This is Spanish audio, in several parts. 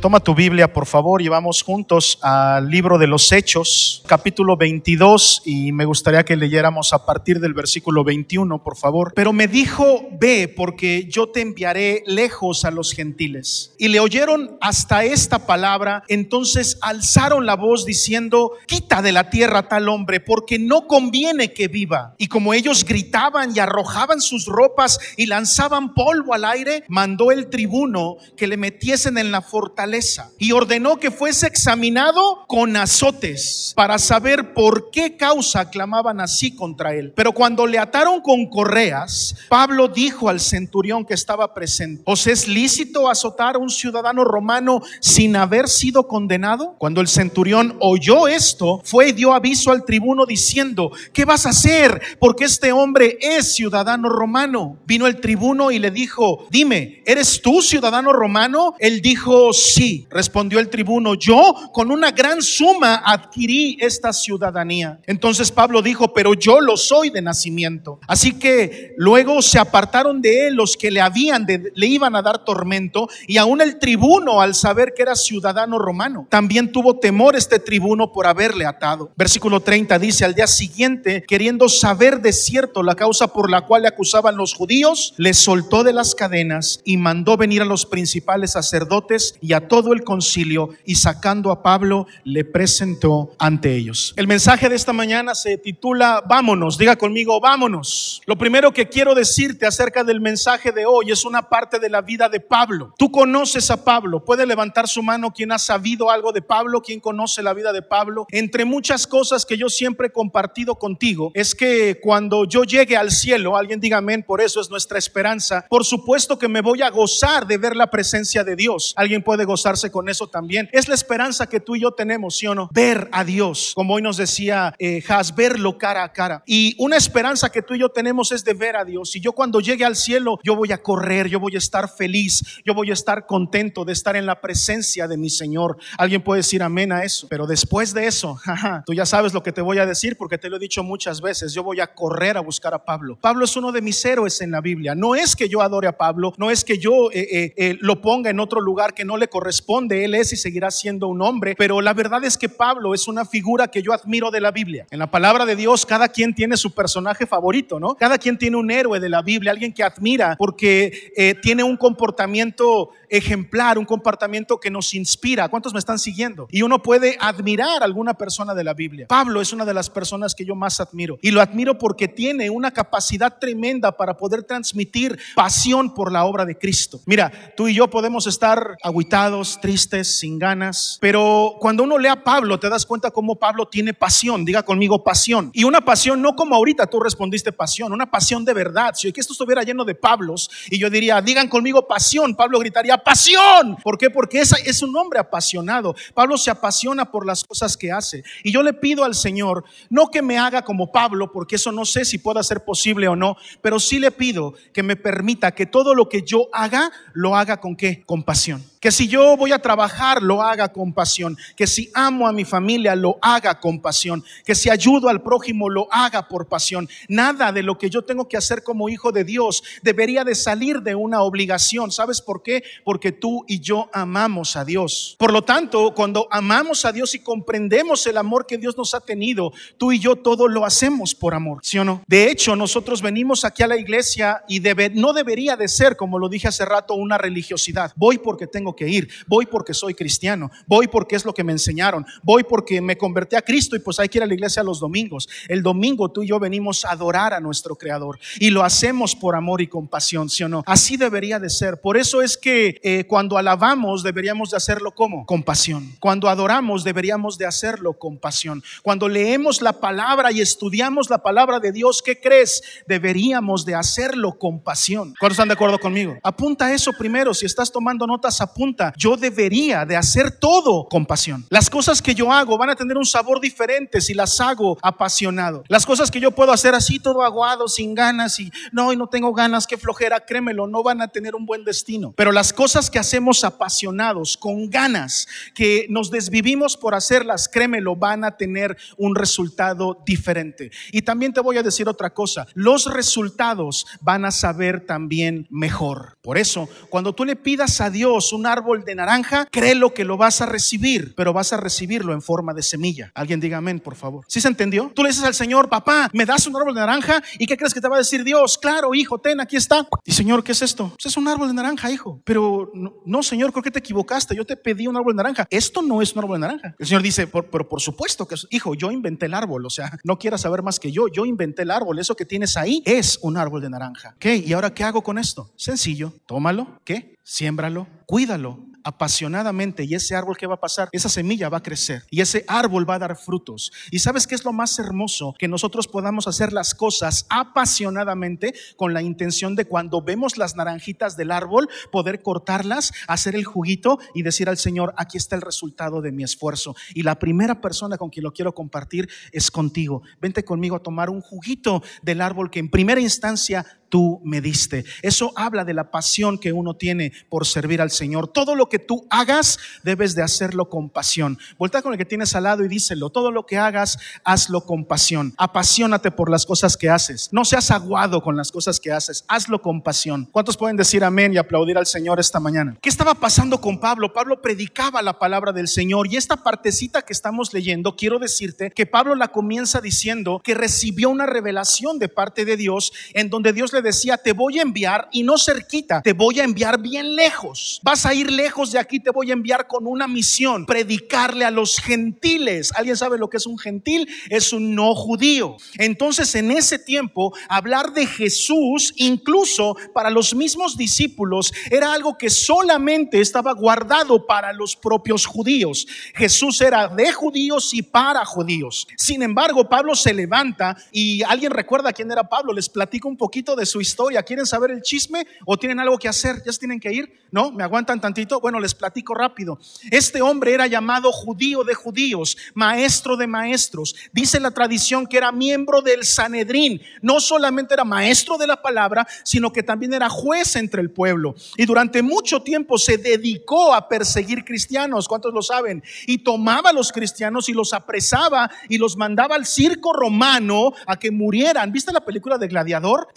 Toma tu Biblia, por favor, y vamos juntos al libro de los Hechos, capítulo 22, y me gustaría que leyéramos a partir del versículo 21, por favor. Pero me dijo, ve, porque yo te enviaré lejos a los gentiles. Y le oyeron hasta esta palabra, entonces alzaron la voz diciendo, quita de la tierra tal hombre, porque no conviene que viva. Y como ellos gritaban y arrojaban sus ropas y lanzaban polvo al aire, mandó el tribuno que le metiesen en la fortaleza y ordenó que fuese examinado con azotes para saber por qué causa clamaban así contra él. Pero cuando le ataron con correas, Pablo dijo al centurión que estaba presente, ¿os es lícito azotar a un ciudadano romano sin haber sido condenado? Cuando el centurión oyó esto, fue y dio aviso al tribuno diciendo, ¿qué vas a hacer? Porque este hombre es ciudadano romano. Vino el tribuno y le dijo, dime, ¿eres tú ciudadano romano? Él dijo, sí respondió el tribuno, yo con una gran suma adquirí esta ciudadanía. Entonces Pablo dijo, pero yo lo soy de nacimiento. Así que luego se apartaron de él los que le habían, de, le iban a dar tormento y aún el tribuno al saber que era ciudadano romano, también tuvo temor este tribuno por haberle atado. Versículo 30 dice, al día siguiente, queriendo saber de cierto la causa por la cual le acusaban los judíos, le soltó de las cadenas y mandó venir a los principales sacerdotes y a todo el concilio y sacando a Pablo le presentó ante ellos. El mensaje de esta mañana se titula Vámonos, diga conmigo, vámonos. Lo primero que quiero decirte acerca del mensaje de hoy es una parte de la vida de Pablo. Tú conoces a Pablo, puede levantar su mano quien ha sabido algo de Pablo, quien conoce la vida de Pablo. Entre muchas cosas que yo siempre he compartido contigo es que cuando yo llegue al cielo, alguien diga amén, por eso es nuestra esperanza. Por supuesto que me voy a gozar de ver la presencia de Dios. Alguien puede gozar con eso también. Es la esperanza que tú y yo tenemos, ¿sí o no? Ver a Dios, como hoy nos decía eh, Has, verlo cara a cara. Y una esperanza que tú y yo tenemos es de ver a Dios. Y yo cuando llegue al cielo, yo voy a correr, yo voy a estar feliz, yo voy a estar contento de estar en la presencia de mi Señor. Alguien puede decir amén a eso. Pero después de eso, tú ya sabes lo que te voy a decir porque te lo he dicho muchas veces. Yo voy a correr a buscar a Pablo. Pablo es uno de mis héroes en la Biblia. No es que yo adore a Pablo, no es que yo eh, eh, lo ponga en otro lugar que no le corresponde responde, él es y seguirá siendo un hombre, pero la verdad es que Pablo es una figura que yo admiro de la Biblia. En la palabra de Dios, cada quien tiene su personaje favorito, ¿no? Cada quien tiene un héroe de la Biblia, alguien que admira porque eh, tiene un comportamiento ejemplar, un comportamiento que nos inspira. ¿Cuántos me están siguiendo? Y uno puede admirar a alguna persona de la Biblia. Pablo es una de las personas que yo más admiro. Y lo admiro porque tiene una capacidad tremenda para poder transmitir pasión por la obra de Cristo. Mira, tú y yo podemos estar aguitados tristes, sin ganas. Pero cuando uno lee a Pablo, te das cuenta cómo Pablo tiene pasión. Diga conmigo pasión. Y una pasión no como ahorita tú respondiste pasión, una pasión de verdad. Si que esto estuviera lleno de Pablos y yo diría, digan conmigo pasión, Pablo gritaría pasión. ¿Por qué? Porque es, es un hombre apasionado. Pablo se apasiona por las cosas que hace. Y yo le pido al Señor, no que me haga como Pablo, porque eso no sé si pueda ser posible o no, pero sí le pido que me permita que todo lo que yo haga, lo haga con qué? Con pasión. Que si yo voy a trabajar, lo haga con pasión. Que si amo a mi familia, lo haga con pasión. Que si ayudo al prójimo, lo haga por pasión. Nada de lo que yo tengo que hacer como hijo de Dios debería de salir de una obligación. ¿Sabes por qué? Porque tú y yo amamos a Dios. Por lo tanto, cuando amamos a Dios y comprendemos el amor que Dios nos ha tenido, tú y yo todo lo hacemos por amor. ¿Sí o no? De hecho, nosotros venimos aquí a la iglesia y no debería de ser, como lo dije hace rato, una religiosidad. Voy porque tengo que ir, voy porque soy cristiano, voy porque es lo que me enseñaron, voy porque me convertí a Cristo y pues hay que ir a la iglesia los domingos. El domingo tú y yo venimos a adorar a nuestro Creador y lo hacemos por amor y compasión, ¿sí o no? Así debería de ser. Por eso es que eh, cuando alabamos deberíamos de hacerlo como con pasión. Cuando adoramos deberíamos de hacerlo con pasión. Cuando leemos la palabra y estudiamos la palabra de Dios, ¿qué crees? Deberíamos de hacerlo con pasión. ¿Cuántos están de acuerdo conmigo? Apunta eso primero. Si estás tomando notas, apunta yo debería de hacer todo con pasión. Las cosas que yo hago van a tener un sabor diferente si las hago apasionado. Las cosas que yo puedo hacer así todo aguado, sin ganas y no, y no tengo ganas, qué flojera, créemelo, no van a tener un buen destino. Pero las cosas que hacemos apasionados, con ganas, que nos desvivimos por hacerlas, créemelo, van a tener un resultado diferente. Y también te voy a decir otra cosa, los resultados van a saber también mejor. Por eso, cuando tú le pidas a Dios un árbol de naranja, créelo que lo vas a recibir, pero vas a recibirlo en forma de semilla. Alguien diga amén, por favor. ¿Sí se entendió? Tú le dices al Señor, papá, ¿me das un árbol de naranja? ¿Y qué crees que te va a decir Dios? Claro, hijo, ten, aquí está. Y Señor, ¿qué es esto? Pues es un árbol de naranja, hijo. Pero no, Señor, creo que te equivocaste. Yo te pedí un árbol de naranja. Esto no es un árbol de naranja. El Señor dice, pero por supuesto que es, hijo, yo inventé el árbol. O sea, no quieras saber más que yo. Yo inventé el árbol. Eso que tienes ahí es un árbol de naranja. ¿Qué? ¿Y ahora qué hago con esto? Sencillo. Tómalo. ¿Qué? Siémbralo. Cuídalo apasionadamente y ese árbol que va a pasar, esa semilla va a crecer y ese árbol va a dar frutos. ¿Y sabes qué es lo más hermoso? Que nosotros podamos hacer las cosas apasionadamente con la intención de cuando vemos las naranjitas del árbol, poder cortarlas, hacer el juguito y decir al Señor, aquí está el resultado de mi esfuerzo. Y la primera persona con quien lo quiero compartir es contigo. Vente conmigo a tomar un juguito del árbol que en primera instancia tú me diste. Eso habla de la pasión que uno tiene por servir al Señor. Todo lo que tú hagas, debes de hacerlo con pasión. Volta con el que tienes al lado y díselo. Todo lo que hagas, hazlo con pasión. Apasionate por las cosas que haces. No seas aguado con las cosas que haces. Hazlo con pasión. ¿Cuántos pueden decir amén y aplaudir al Señor esta mañana? ¿Qué estaba pasando con Pablo? Pablo predicaba la palabra del Señor y esta partecita que estamos leyendo, quiero decirte que Pablo la comienza diciendo que recibió una revelación de parte de Dios en donde Dios le decía, te voy a enviar y no cerquita, te voy a enviar bien lejos. Vas a ir lejos de aquí, te voy a enviar con una misión, predicarle a los gentiles. ¿Alguien sabe lo que es un gentil? Es un no judío. Entonces, en ese tiempo, hablar de Jesús, incluso para los mismos discípulos, era algo que solamente estaba guardado para los propios judíos. Jesús era de judíos y para judíos. Sin embargo, Pablo se levanta y alguien recuerda quién era Pablo, les platico un poquito de su historia. ¿Quieren saber el chisme o tienen algo que hacer? ¿Ya tienen que ir? ¿No? ¿Me aguantan tantito? Bueno, les platico rápido. Este hombre era llamado judío de judíos, maestro de maestros. Dice la tradición que era miembro del Sanedrín. No solamente era maestro de la palabra, sino que también era juez entre el pueblo. Y durante mucho tiempo se dedicó a perseguir cristianos. ¿Cuántos lo saben? Y tomaba a los cristianos y los apresaba y los mandaba al circo romano a que murieran. ¿Viste la película de Gladiador?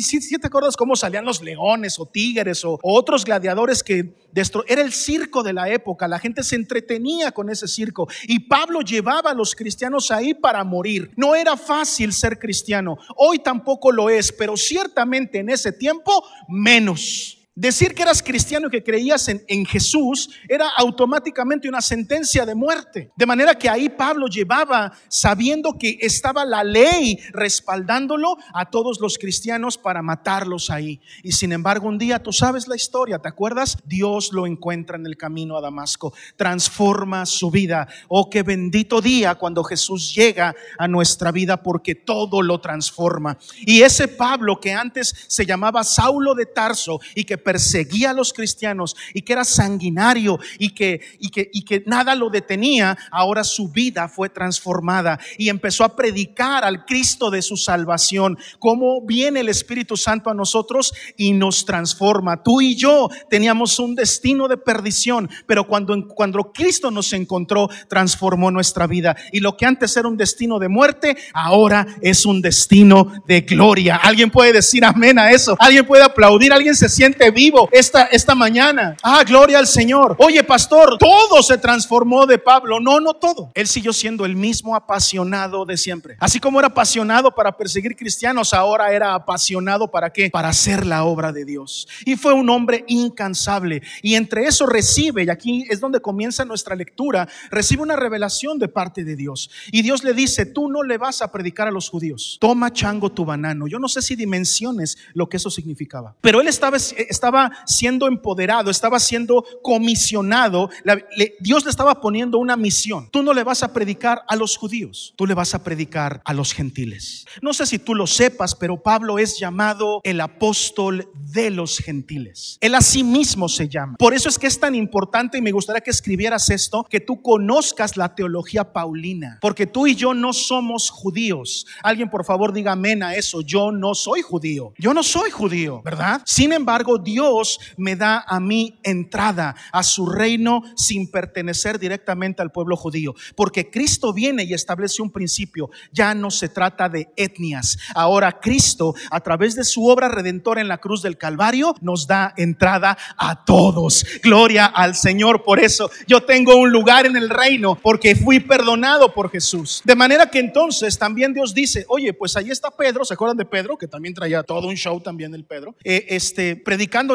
Si, si, te acuerdas cómo salían los leones o tigres o, otros gladiadores que era el circo de la época, la gente se entretenía con ese circo y Pablo llevaba a los cristianos ahí para morir. No era fácil ser cristiano, hoy tampoco lo es, pero ciertamente en ese tiempo menos. Decir que eras cristiano y que creías en, en, Jesús era automáticamente una sentencia de muerte. De manera que ahí Pablo llevaba, sabiendo que estaba la ley respaldándolo a todos los cristianos para matarlos ahí. Y sin embargo, un día, tú sabes la historia, ¿te acuerdas? Dios lo encuentra en el camino a Damasco, transforma su vida. Oh, qué bendito día cuando Jesús llega a nuestra vida porque todo lo transforma. Y ese Pablo que antes se llamaba Saulo de Tarso y que perseguía a los cristianos y que era sanguinario y que, y que, y que nada lo detenía, ahora su vida fue transformada y empezó a predicar al Cristo de su salvación, cómo viene el Espíritu Santo a nosotros y nos transforma. Tú y yo teníamos un destino de perdición, pero cuando, cuando Cristo nos encontró, transformó nuestra vida. Y lo que antes era un destino de muerte, ahora es un destino de gloria. ¿Alguien puede decir amén a eso? ¿Alguien puede aplaudir? ¿Alguien se siente vivo esta, esta mañana. Ah, gloria al Señor. Oye, pastor, todo se transformó de Pablo. No, no todo. Él siguió siendo el mismo apasionado de siempre. Así como era apasionado para perseguir cristianos, ahora era apasionado para qué? Para hacer la obra de Dios. Y fue un hombre incansable. Y entre eso recibe, y aquí es donde comienza nuestra lectura, recibe una revelación de parte de Dios. Y Dios le dice, tú no le vas a predicar a los judíos. Toma chango tu banano. Yo no sé si dimensiones lo que eso significaba. Pero él estaba, estaba estaba siendo empoderado, estaba siendo comisionado. Dios le estaba poniendo una misión. Tú no le vas a predicar a los judíos, tú le vas a predicar a los gentiles. No sé si tú lo sepas, pero Pablo es llamado el apóstol de los gentiles. Él a sí mismo se llama. Por eso es que es tan importante y me gustaría que escribieras esto, que tú conozcas la teología paulina, porque tú y yo no somos judíos. Alguien por favor diga amén a eso, yo no soy judío. Yo no soy judío, ¿verdad? Sin embargo, Dios Dios me da a mí entrada a su reino sin pertenecer directamente al pueblo judío. Porque Cristo viene y establece un principio. Ya no se trata de etnias. Ahora Cristo, a través de su obra redentora en la cruz del Calvario, nos da entrada a todos. Gloria al Señor. Por eso yo tengo un lugar en el reino porque fui perdonado por Jesús. De manera que entonces también Dios dice, oye, pues ahí está Pedro, ¿se acuerdan de Pedro? Que también traía todo un show también el Pedro, eh, este,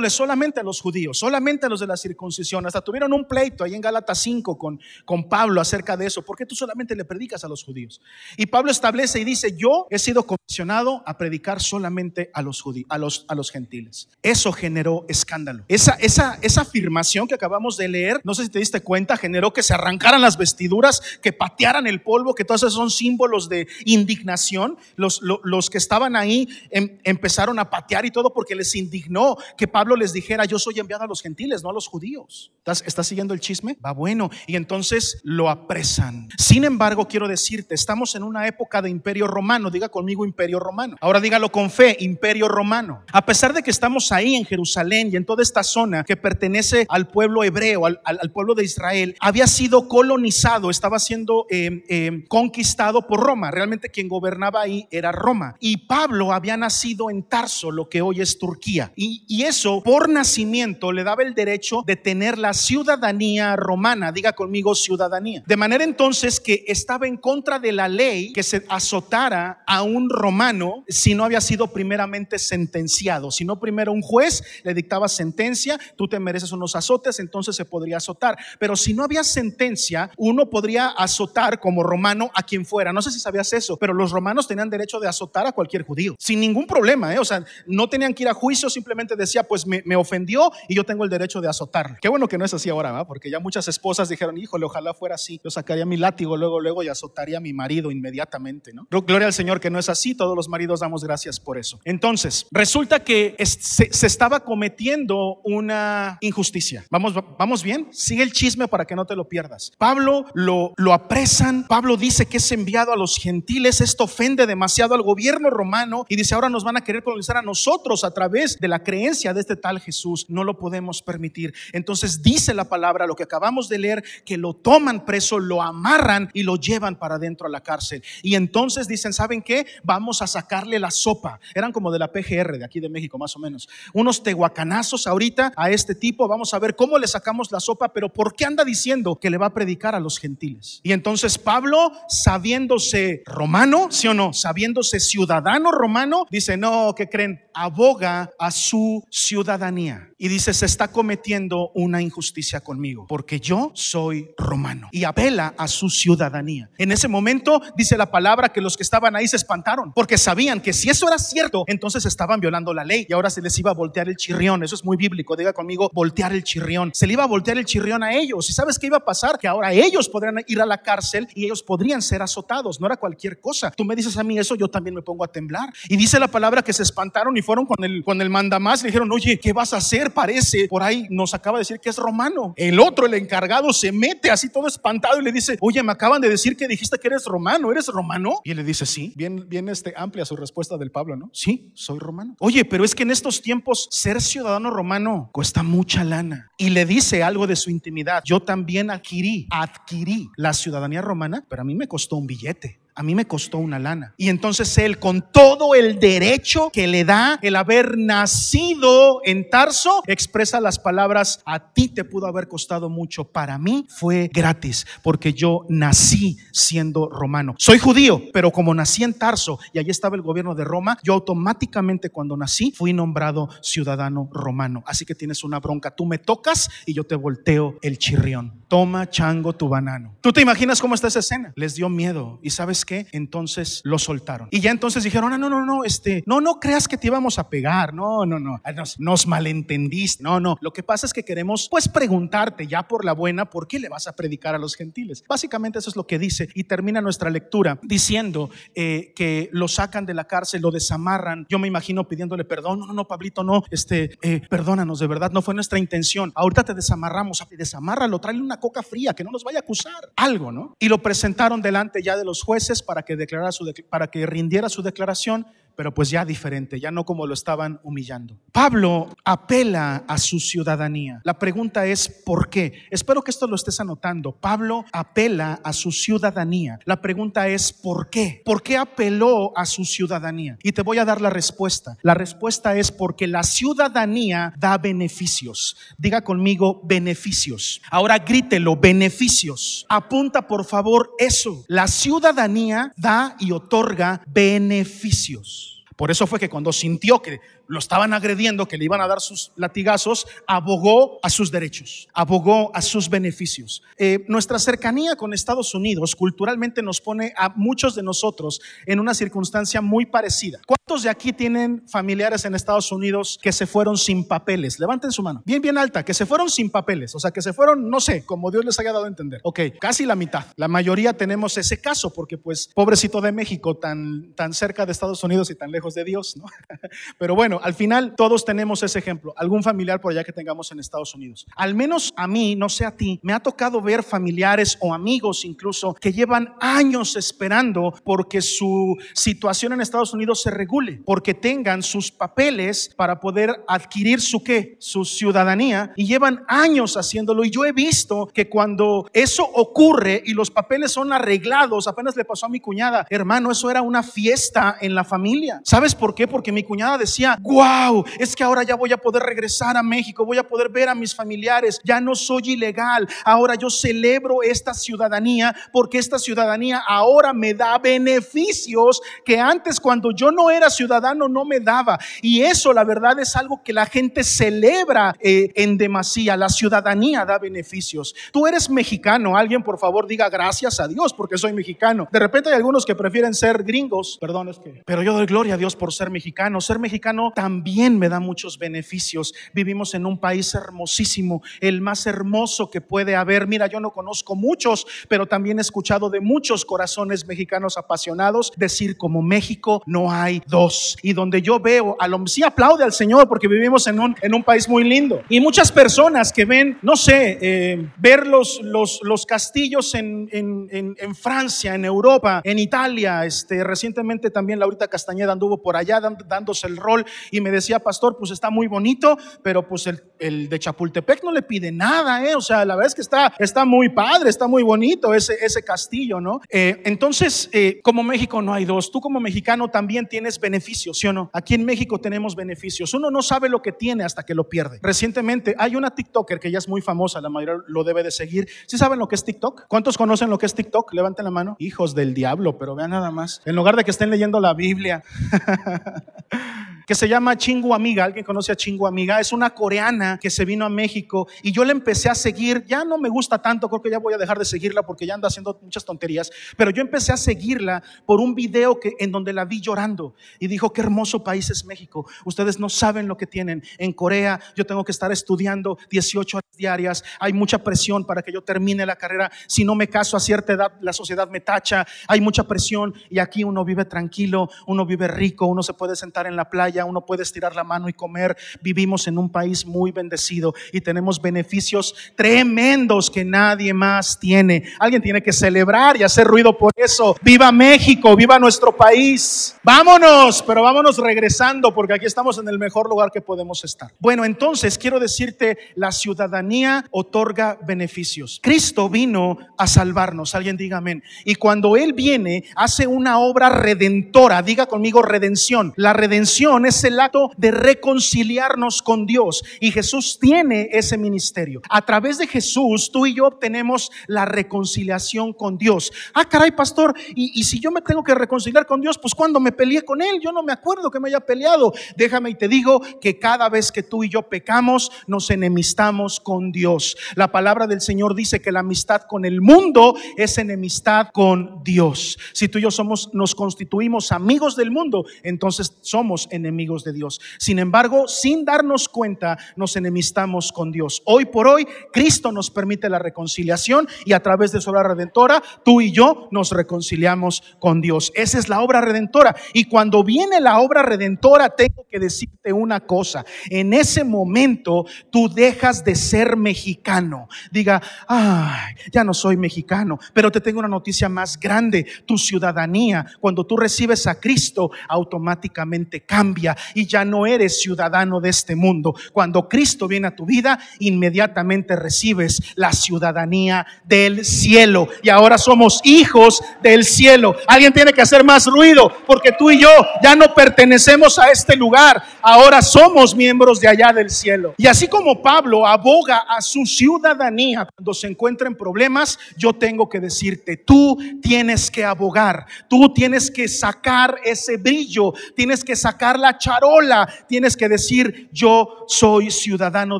solamente a los judíos, solamente a los de la circuncisión. Hasta tuvieron un pleito ahí en Gálatas 5 con, con Pablo acerca de eso. ¿Por qué tú solamente le predicas a los judíos? Y Pablo establece y dice, yo he sido comisionado a predicar solamente a los judíos, a los, a los gentiles. Eso generó escándalo. Esa, esa, esa afirmación que acabamos de leer, no sé si te diste cuenta, generó que se arrancaran las vestiduras, que patearan el polvo, que todos esos son símbolos de indignación. Los, los, que estaban ahí em, empezaron a patear y todo porque les indignó que Pablo les dijera, yo soy enviado a los gentiles, no a los judíos. ¿Estás, ¿Estás siguiendo el chisme? Va bueno. Y entonces lo apresan. Sin embargo, quiero decirte, estamos en una época de imperio romano. Diga conmigo imperio romano. Ahora dígalo con fe, imperio romano. A pesar de que estamos ahí en Jerusalén y en toda esta zona que pertenece al pueblo hebreo, al, pueblo de Israel, había sido colonizado, estaba siendo eh, eh, conquistado por Roma. Realmente quien gobernaba ahí era Roma. Y Pablo había nacido en Tarso, lo que hoy es Turquía. Y eso, por nacimiento, le daba el derecho de tener la ciudadanía romana. Diga conmigo ciudadanía. De manera entonces que estaba en contra de la ley que se azotara a un romano si no había sido primeramente sentenciado. Si no primero un juez le dictaba sentencia, tú te mereces unos azotes, entonces se podría azotar. Pero si no había sentencia, uno podría azotar como romano a quien fuera. No sé si sabías eso, pero los romanos tenían derecho de azotar a cualquier judío, sin ningún problema. ¿eh? O sea, no tenían que ir a juicio, simplemente decía, pues me, ofendió y yo tengo el derecho de azotarlo. Qué bueno que no es así ahora, ¿va? porque ya muchas esposas dijeron, híjole, ojalá fuera así. Yo sacaría mi látigo luego, luego y azotaría a mi marido inmediatamente, ¿no? Gloria al Señor que no es así, todos los maridos damos gracias por eso. Entonces, resulta que se, se, estaba cometiendo una injusticia. ¿Vamos, ¿Vamos bien? Sigue el chisme para que no te lo pierdas. Pablo lo, lo apresan, Pablo dice que es enviado a los gentiles, esto ofende demasiado al gobierno romano y dice, ahora nos van a querer colonizar a nosotros a través de la creencia de este tal Jesús. No lo podemos permitir. Entonces dice la palabra, lo que acabamos de leer, que lo toman preso, lo amarran y lo llevan para adentro a la cárcel. Y entonces dicen, ¿saben qué? Vamos a sacarle la sopa. Eran como de la PGR de aquí de México, más o menos. Unos tehuacanazos ahorita a este tipo. Vamos a ver cómo le sacamos la sopa, pero ¿por qué anda diciendo que le va a predicar a los gentiles? Y entonces Pablo, sabiéndose romano, ¿sí o no? Sabiéndose ciudadano romano, dice, no, ¿qué creen? Aboga a su ciudadanía. Y dice, se está cometiendo una injusticia conmigo, porque yo soy romano. Y apela a su ciudadanía. En ese momento dice la palabra que los que estaban ahí se espantaron, porque sabían que si eso era cierto, entonces estaban violando la ley y ahora se les iba a voltear el chirrión. Eso es muy bíblico. Diga conmigo, voltear el chirrión. Se le iba a voltear el chirrión a ellos. ¿Y sabes qué iba a pasar? Que ahora ellos podrían ir a la cárcel y ellos podrían ser azotados. No era cualquier cosa. Tú me dices a mí eso, yo también me pongo a temblar. Y dice la palabra que se espantaron y fueron con el, con el mandamás y dijeron, oye, ¿qué vas a hacer? Parece, por ahí nos acaba de decir que es romano. El otro, el encargado, se mete así todo espantado y le dice, oye, me acaban de decir que dijiste que eres romano. ¿Eres romano? Y él le dice, sí. Bien, bien este, amplia su respuesta del Pablo, ¿no? Sí, soy romano. Oye, pero es que en estos tiempos ser ciudadano romano cuesta mucha lana. Y le dice algo de su intimidad. Yo también adquirí, adquirí la ciudadanía romana, pero a mí me costó un billete. A mí me costó una lana. Y entonces él, con todo el derecho que le da el haber nacido en Tarso, expresa las palabras, a ti te pudo haber costado mucho, para mí fue gratis, porque yo nací siendo romano. Soy judío, pero como nací en Tarso y allí estaba el gobierno de Roma, yo automáticamente cuando nací fui nombrado ciudadano romano. Así que tienes una bronca, tú me tocas y yo te volteo el chirrión. Toma chango tu banano. ¿Tú te imaginas cómo está esa escena? Les dio miedo. ¿Y sabes Entonces lo soltaron. Y ya entonces dijeron, ah, no, no, no, este, no, no creas que te íbamos a pegar. No, no, no. Nos, nos malentendiste. No, no. Lo que pasa es que queremos, pues, preguntarte ya por la buena, ¿por qué le vas a predicar a los gentiles? Básicamente eso es lo que dice. Y termina nuestra lectura diciendo eh, que lo sacan de la cárcel, lo desamarran. Yo me imagino pidiéndole perdón. No, no, no, Pablito, no. Este, eh, perdónanos, de verdad, no fue nuestra intención. Ahorita te desamarramos. Desamárralo, tráele una coca fría que no nos vaya a acusar. Algo, ¿no? Y lo presentaron delante ya de los jueces para que declarara su para que rindiera su declaración, pero pues ya diferente, ya no como lo estaban humillando. Pablo apela a su ciudadanía. La pregunta es, ¿por qué? Espero que esto lo estés anotando. Pablo apela a su ciudadanía. La pregunta es, ¿por qué? ¿Por qué apeló a su ciudadanía? Y te voy a dar la respuesta. La respuesta es porque la ciudadanía da beneficios. Diga conmigo, beneficios. Ahora grítelo, beneficios. Apunta por favor eso. La ciudadanía da y otorga beneficios. Por eso fue que cuando sintió que lo estaban agrediendo, que le iban a dar sus latigazos, abogó a sus derechos, abogó a sus beneficios. Eh, nuestra cercanía con Estados Unidos culturalmente nos pone a muchos de nosotros en una circunstancia muy parecida. ¿Cuántos de aquí tienen familiares en Estados Unidos que se fueron sin papeles? Levanten su mano. Bien, bien alta, que se fueron sin papeles. O sea, que se fueron, no sé, como Dios les haya dado a entender. Ok, casi la mitad. La mayoría tenemos ese caso porque pues pobrecito de México, tan, tan cerca de Estados Unidos y tan lejos de Dios, ¿no? Pero bueno, al final todos tenemos ese ejemplo, algún familiar por allá que tengamos en Estados Unidos. Al menos a mí, no sé a ti, me ha tocado ver familiares o amigos incluso que llevan años esperando porque su situación en Estados Unidos se regule, porque tengan sus papeles para poder adquirir su qué, su ciudadanía y llevan años haciéndolo y yo he visto que cuando eso ocurre y los papeles son arreglados, apenas le pasó a mi cuñada, hermano, eso era una fiesta en la familia. ¿Sabes por qué? Porque mi cuñada decía, wow, es que ahora ya voy a poder regresar a México, voy a poder ver a mis familiares, ya no soy ilegal, ahora yo celebro esta ciudadanía porque esta ciudadanía ahora me da beneficios que antes cuando yo no era ciudadano no me daba. Y eso la verdad es algo que la gente celebra eh, en demasía, la ciudadanía da beneficios. Tú eres mexicano, alguien por favor diga gracias a Dios porque soy mexicano. De repente hay algunos que prefieren ser gringos, perdón, es que, pero yo doy gloria a Dios por ser mexicano. Ser mexicano también me da muchos beneficios. Vivimos en un país hermosísimo, el más hermoso que puede haber. Mira, yo no conozco muchos, pero también he escuchado de muchos corazones mexicanos apasionados decir como México no hay dos. Y donde yo veo, a lo, sí aplaude al Señor porque vivimos en un, en un país muy lindo. Y muchas personas que ven, no sé, eh, ver los, los, los castillos en, en, en, Francia, en Europa, en Italia, este, recientemente también Laurita Castañeda anduvo por allá dándose el rol y me decía, pastor, pues está muy bonito, pero pues el, el, de Chapultepec no le pide nada, ¿eh? O sea, la verdad es que está, está muy padre, está muy bonito ese, ese castillo, ¿no? Eh, entonces, eh, como México no hay dos, tú como mexicano también tienes beneficios, ¿sí o no? Aquí en México tenemos beneficios. Uno no sabe lo que tiene hasta que lo pierde. Recientemente hay una TikToker que ya es muy famosa, la mayoría lo debe de seguir. ¿Sí saben lo que es TikTok? ¿Cuántos conocen lo que es TikTok? Levanten la mano. Hijos del diablo, pero vean nada más. En lugar de que estén leyendo la Biblia. que se llama Chingu Amiga. ¿Alguien conoce a Chingu Amiga? Es una coreana que se vino a México y yo le empecé a seguir. Ya no me gusta tanto, creo que ya voy a dejar de seguirla porque ya anda haciendo muchas tonterías. Pero yo empecé a seguirla por un video que, en donde la vi llorando y dijo, qué hermoso país es México. Ustedes no saben lo que tienen. En Corea yo tengo que estar estudiando 18 horas diarias. Hay mucha presión para que yo termine la carrera. Si no me caso a cierta edad, la sociedad me tacha. Hay mucha presión y aquí uno vive tranquilo, uno vive rico, uno se puede sentar en la playa uno puede estirar la mano y comer. Vivimos en un país muy bendecido y tenemos beneficios tremendos que nadie más tiene. Alguien tiene que celebrar y hacer ruido por eso. Viva México, viva nuestro país. Vámonos, pero vámonos regresando porque aquí estamos en el mejor lugar que podemos estar. Bueno, entonces quiero decirte, la ciudadanía otorga beneficios. Cristo vino a salvarnos, alguien diga amén. Y cuando Él viene, hace una obra redentora, diga conmigo redención. La redención el acto de reconciliarnos con Dios y Jesús tiene ese ministerio. A través de Jesús, tú y yo obtenemos la reconciliación con Dios. Ah, caray, pastor, y, y si yo me tengo que reconciliar con Dios, pues cuando me peleé con Él, yo no me acuerdo que me haya peleado. Déjame y te digo que cada vez que tú y yo pecamos, nos enemistamos con Dios. La palabra del Señor dice que la amistad con el mundo es enemistad con Dios. Si tú y yo somos, nos constituimos amigos del mundo, entonces somos enemigos enemigos de Dios. Sin embargo, sin darnos cuenta, nos enemistamos con Dios. Hoy por hoy, Cristo nos permite la reconciliación y a través de su obra redentora, tú y yo nos reconciliamos con Dios. Esa es la obra redentora. Y cuando viene la obra redentora, tengo que decirte una cosa. En ese momento, tú dejas de ser mexicano. Diga, ay, ya no soy mexicano, pero te tengo una noticia más grande. Tu ciudadanía, cuando tú recibes a Cristo, automáticamente cambia y ya no eres ciudadano de este mundo. Cuando Cristo viene a tu vida, inmediatamente recibes la ciudadanía del cielo. Y ahora somos hijos del cielo. Alguien tiene que hacer más ruido porque tú y yo ya no pertenecemos a este lugar. Ahora somos miembros de allá del cielo. Y así como Pablo aboga a su ciudadanía cuando se encuentra en problemas, yo tengo que decirte, tú tienes que abogar, tú tienes que sacar ese brillo, tienes que sacar la charola, tienes que decir, yo soy ciudadano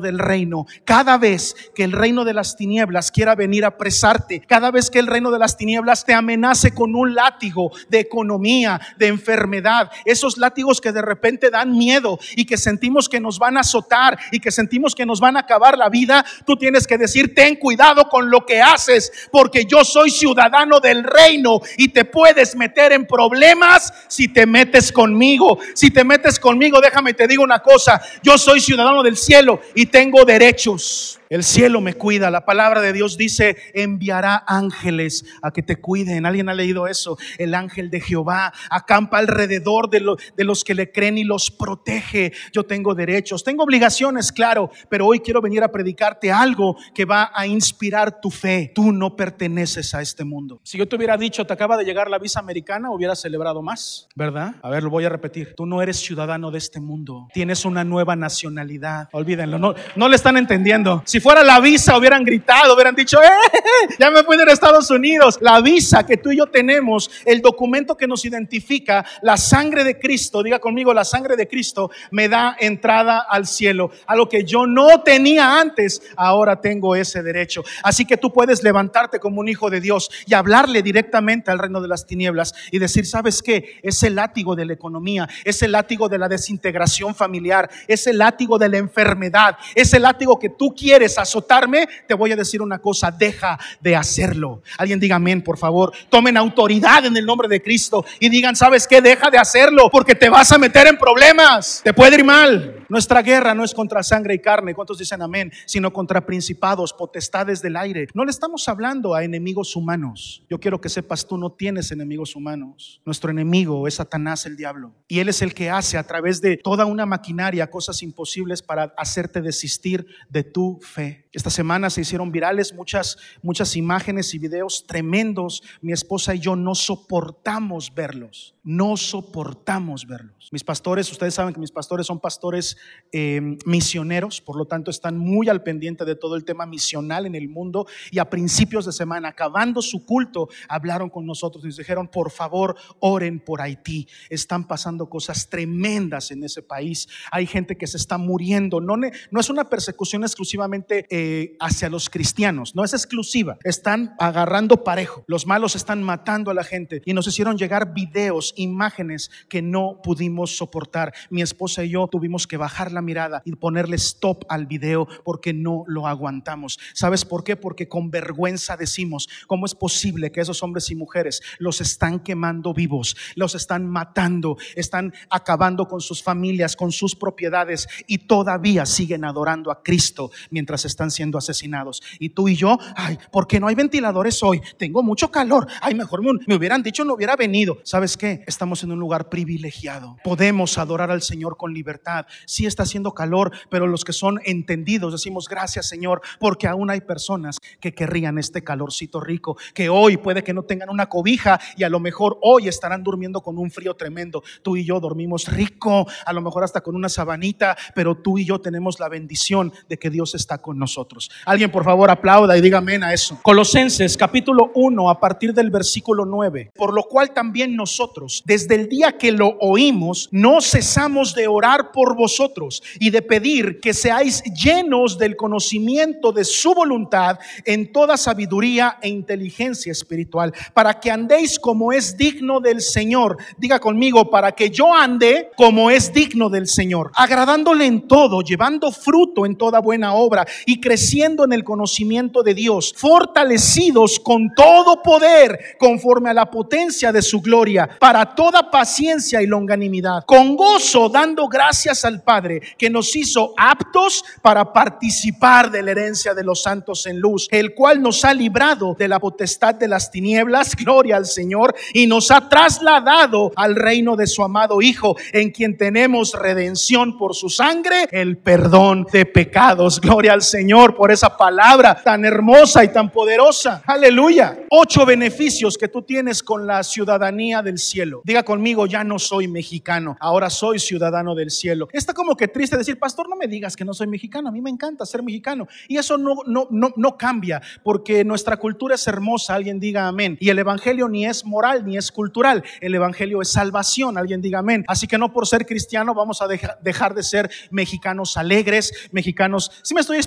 del reino. Cada vez que el reino de las tinieblas quiera venir a apresarte, cada vez que el reino de las tinieblas te amenace con un látigo de economía, de enfermedad, esos látigos que de repente dan miedo y que sentimos que nos van a azotar y que sentimos que nos van a acabar la vida, tú tienes que decir, ten cuidado con lo que haces, porque yo soy ciudadano del reino y te puedes meter en problemas si te metes conmigo. Si te metes conmigo, déjame te digo una cosa, yo soy ciudadano del cielo y tengo derechos. El cielo me cuida. La palabra de Dios dice, enviará ángeles a que te cuiden. ¿Alguien ha leído eso? El ángel de Jehová acampa alrededor de, de, los que le creen y los protege. Yo tengo derechos, tengo obligaciones, claro, pero hoy quiero venir a predicarte algo que va a inspirar tu fe. Tú no perteneces a este mundo. Si yo te hubiera dicho, te acaba de llegar la visa americana, hubiera celebrado más, ¿verdad? A ver, lo voy a repetir. Tú no eres ciudadano de este mundo. Tienes una nueva nacionalidad. Olvídenlo, no, no le están entendiendo. Si fuera la visa, hubieran gritado, hubieran dicho, ¡eh! Ya me fui de Estados Unidos. La visa que tú y yo tenemos, el documento que nos identifica, la sangre de Cristo, diga conmigo, la sangre de Cristo me da entrada al cielo. A lo que yo no tenía antes, ahora tengo ese derecho. Así que tú puedes levantarte como un hijo de Dios y hablarle directamente al reino de las tinieblas y decir, ¿sabes qué? Es el látigo de la economía, es el látigo de la desintegración familiar, es el látigo de la enfermedad, es el látigo que tú quieres azotarme, te voy a decir una cosa, deja de hacerlo. Alguien diga amén, por favor. Tomen autoridad en el nombre de Cristo y digan, ¿sabes qué? Deja de hacerlo porque te vas a meter en problemas. Te puede ir mal. Nuestra guerra no es contra sangre y carne, ¿cuántos dicen amén? Sino contra principados, potestades del aire. No le estamos hablando a enemigos humanos. Yo quiero que sepas, tú no tienes enemigos humanos. Nuestro enemigo es Satanás, el diablo. Y él es el que hace a través de toda una maquinaria cosas imposibles para hacerte desistir de tu fe esta semana se hicieron virales muchas, muchas imágenes y videos tremendos. Mi esposa y yo no soportamos verlos. No soportamos verlos. Mis pastores, ustedes saben que mis pastores son pastores eh, misioneros, por lo tanto están muy al pendiente de todo el tema misional en el mundo. Y a principios de semana, acabando su culto, hablaron con nosotros y nos dijeron, por favor, oren por Haití. Están pasando cosas tremendas en ese país. Hay gente que se está muriendo. No, no es una persecución exclusivamente eh, hacia los cristianos, no es exclusiva, están agarrando parejo, los malos están matando a la gente y nos hicieron llegar videos, imágenes que no pudimos soportar. Mi esposa y yo tuvimos que bajar la mirada y ponerle stop al video porque no lo aguantamos. ¿Sabes por qué? Porque con vergüenza decimos, ¿cómo es posible que esos hombres y mujeres los están quemando vivos, los están matando, están acabando con sus familias, con sus propiedades y todavía siguen adorando a Cristo mientras están siendo asesinados. Y tú y yo, ay, ¿por qué no hay ventiladores hoy? Tengo mucho calor. Ay, mejor me, hubieran dicho no hubiera venido. ¿Sabes qué? Estamos en un lugar privilegiado. Podemos adorar al Señor con libertad. Sí está haciendo calor, pero los que son entendidos decimos gracias Señor, porque aún hay personas que querrían este calorcito rico, que hoy puede que no tengan una cobija y a lo mejor hoy estarán durmiendo con un frío tremendo. Tú y yo dormimos rico, a lo mejor hasta con una sabanita, pero tú y yo tenemos la bendición de que Dios está con nosotros. Alguien por favor aplauda y diga amén a eso. Colosenses capítulo 1 a partir del versículo 9. Por lo cual también nosotros, desde el día que lo oímos, no cesamos de orar por vosotros vosotros y de pedir que seáis llenos del conocimiento de su voluntad en toda sabiduría e inteligencia espiritual, para que andéis como es digno del Señor. Diga conmigo, para que yo ande como es digno del Señor, agradándole en todo, llevando fruto en toda buena obra y creciendo en el conocimiento de Dios, fortalecidos con todo poder conforme a la potencia de su gloria, para toda paciencia y longanimidad, con gozo dando gracias al Padre que nos hizo aptos para participar de la herencia de los santos en luz, el cual nos ha librado de la potestad de las tinieblas, gloria al Señor, y nos ha trasladado al reino de su amado Hijo, en quien tenemos redención por su sangre, el perdón de pecados. Gloria al Señor por esa palabra tan hermosa y tan poderosa. Aleluya. Ocho beneficios que tú tienes con la ciudadanía del cielo. Diga conmigo, ya no soy mexicano, ahora soy ciudadano del cielo. Está como que triste decir, pastor, no me digas que no soy mexicano. A mí me encanta ser mexicano. Y eso no, no, no, no cambia porque nuestra cultura es hermosa. Alguien diga amén. Y el evangelio ni es moral ni es cultural. El evangelio es salvación. Alguien diga amén. Así que no por ser cristiano vamos a dejar de ser mexicanos alegres, mexicanos, si me estoy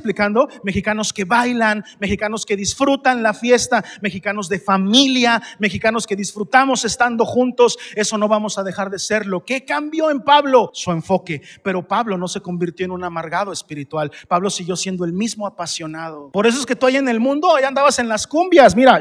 mexicanos que bailan, mexicanos que disfrutan la fiesta, mexicanos de familia, mexicanos que disfrutamos estando juntos. Eso no vamos a dejar de serlo. ¿Qué cambió en Pablo? Su enfoque. Pero Pablo no se convirtió en un amargado espiritual. Pablo siguió siendo el mismo apasionado. Por eso es que tú ahí en el mundo, ahí andabas en las cumbias, mira,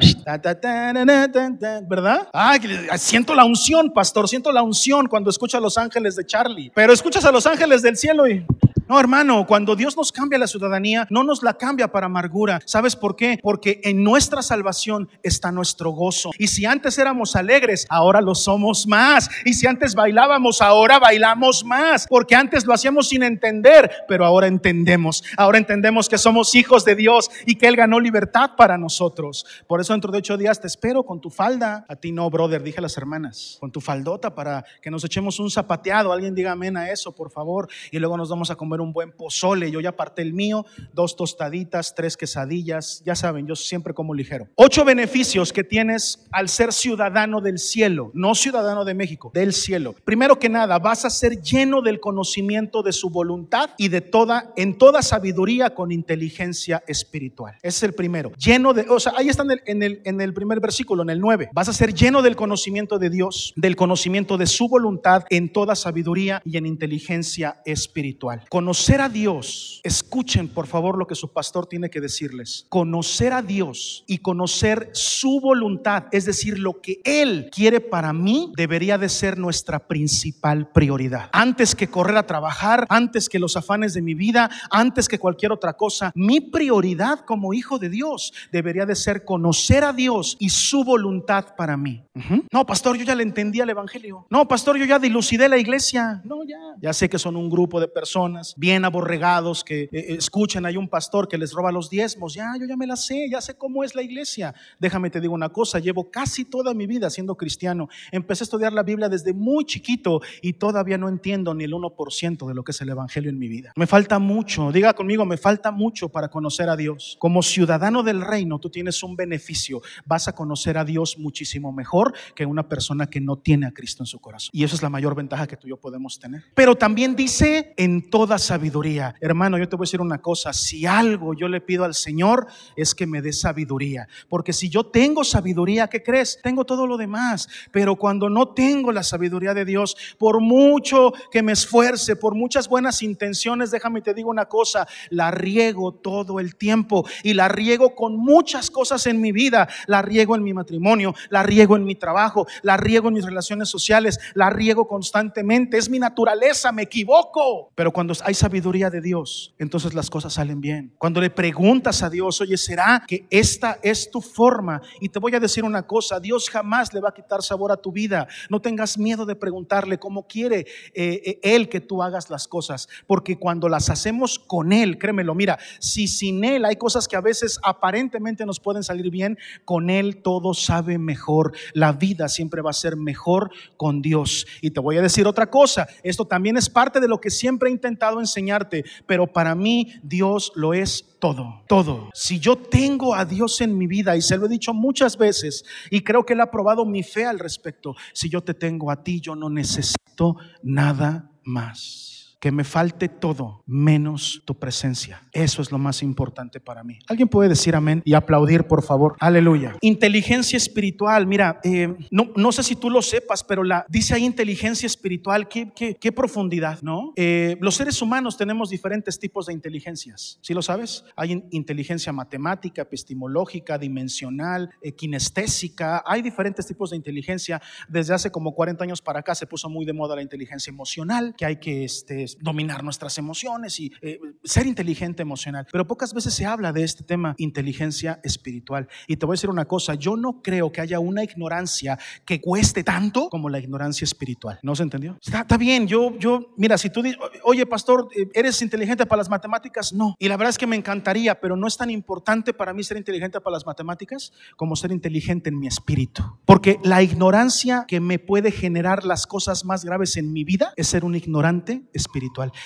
¿verdad? Ah, siento la unción, pastor, siento la unción cuando escucho a los ángeles de Charlie. Pero escuchas a los ángeles del cielo y no, hermano, cuando Dios nos cambia la ciudadanía, no nos la cambia para amargura. ¿Sabes por qué? Porque en nuestra salvación está nuestro gozo. Y si antes éramos alegres, ahora lo somos más. Y si antes bailábamos, ahora bailamos más. Porque antes lo hacíamos sin entender, pero ahora entendemos. Ahora entendemos que somos hijos de Dios y que Él ganó libertad para nosotros. Por eso dentro de ocho días te espero con tu falda. A ti no, brother, dije a las hermanas. Con tu faldota para que nos echemos un zapateado. Alguien diga amén a eso, por favor. Y luego nos vamos a comer un buen pozole, yo ya aparté el mío, dos tostaditas, tres quesadillas, ya saben, yo siempre como ligero. Ocho beneficios que tienes al ser ciudadano del cielo, no ciudadano de México, del cielo. Primero que nada, vas a ser lleno del conocimiento de su voluntad y de toda, en toda sabiduría con inteligencia espiritual. Ese es el primero. Lleno de, o sea, ahí está en el, en el, en el primer versículo, en el 9. Vas a ser lleno del conocimiento de Dios, del conocimiento de su voluntad en toda sabiduría y en inteligencia espiritual. Conocer a Dios, escuchen por favor lo que su pastor tiene que decirles. Conocer a Dios y conocer su voluntad, es decir, lo que Él quiere para mí, debería de ser nuestra principal prioridad. Antes que correr a trabajar, antes que los afanes de mi vida, antes que cualquier otra cosa, mi prioridad como hijo de Dios debería de ser conocer a Dios y su voluntad para mí. No, pastor, yo ya le entendí al Evangelio. No, pastor, yo ya dilucidé la iglesia. No, ya. Ya sé que son un grupo de personas bien aborregados que eh, eh, escuchan, hay un pastor que les roba los diezmos. Ya, yo ya me la sé, ya sé cómo es la iglesia. Déjame te digo una cosa, llevo casi toda mi vida siendo cristiano. Empecé a estudiar la Biblia desde muy chiquito y todavía no entiendo ni el 1% de lo que es el Evangelio en mi vida. Me falta mucho, diga conmigo, me falta mucho para conocer a Dios. Como ciudadano del reino, tú tienes un beneficio. Vas a conocer a Dios muchísimo mejor que una persona que no tiene a Cristo en su corazón. Y esa es la mayor ventaja que tú y yo podemos tener. Pero también dice en toda sabiduría. Hermano, yo te voy a decir una cosa. Si algo yo le pido al Señor es que me dé sabiduría. Porque si yo tengo sabiduría, ¿qué crees? Tengo todo lo demás. Pero cuando no tengo la sabiduría de Dios, por mucho que me esfuerce, por muchas buenas intenciones, déjame te digo una cosa, la riego todo el tiempo y la riego con muchas cosas en mi vida. La riego en mi matrimonio, la riego en mi trabajo, la riego en mis relaciones sociales, la riego constantemente, es mi naturaleza, me equivoco. Pero cuando hay sabiduría de Dios, entonces las cosas salen bien. Cuando le preguntas a Dios, oye, ¿será que esta es tu forma? Y te voy a decir una cosa, Dios jamás le va a quitar sabor a tu vida. No tengas miedo de preguntarle cómo quiere eh, eh, Él que tú hagas las cosas, porque cuando las hacemos con Él, créemelo, mira, si sin Él hay cosas que a veces aparentemente nos pueden salir bien, con Él todo sabe mejor la vida siempre va a ser mejor con Dios. Y te voy a decir otra cosa, esto también es parte de lo que siempre he intentado enseñarte, pero para mí Dios lo es todo, todo. Si yo tengo a Dios en mi vida, y se lo he dicho muchas veces, y creo que Él ha probado mi fe al respecto, si yo te tengo a ti, yo no necesito nada más. Que me falte todo menos tu presencia. Eso es lo más importante para mí. ¿Alguien puede decir amén y aplaudir, por favor? Aleluya. Inteligencia espiritual. Mira, eh, no, no, sé si tú lo sepas, pero la, dice ahí inteligencia espiritual. Qué, qué, qué profundidad, ¿no? Eh, los seres humanos tenemos diferentes tipos de inteligencias. ¿Sí lo sabes? Hay inteligencia matemática, epistemológica, dimensional, eh, kinestésica. Hay diferentes tipos de inteligencia. Desde hace como 40 años para acá se puso muy de moda la inteligencia emocional, que hay que este, dominar nuestras emociones y eh, ser inteligente emocional. Pero pocas veces se habla de este tema, inteligencia espiritual. Y te voy a decir una cosa, yo no creo que haya una ignorancia que cueste tanto como la ignorancia espiritual. ¿No se entendió? Está, bien, yo, yo, mira, si tú dices, oye, pastor, eh, ¿eres inteligente para las matemáticas? No. Y la verdad es que me encantaría, pero no es tan importante para mí ser inteligente para las matemáticas como ser inteligente en mi espíritu. Porque la ignorancia que me puede generar las cosas más graves en mi vida es ser un ignorante espiritual.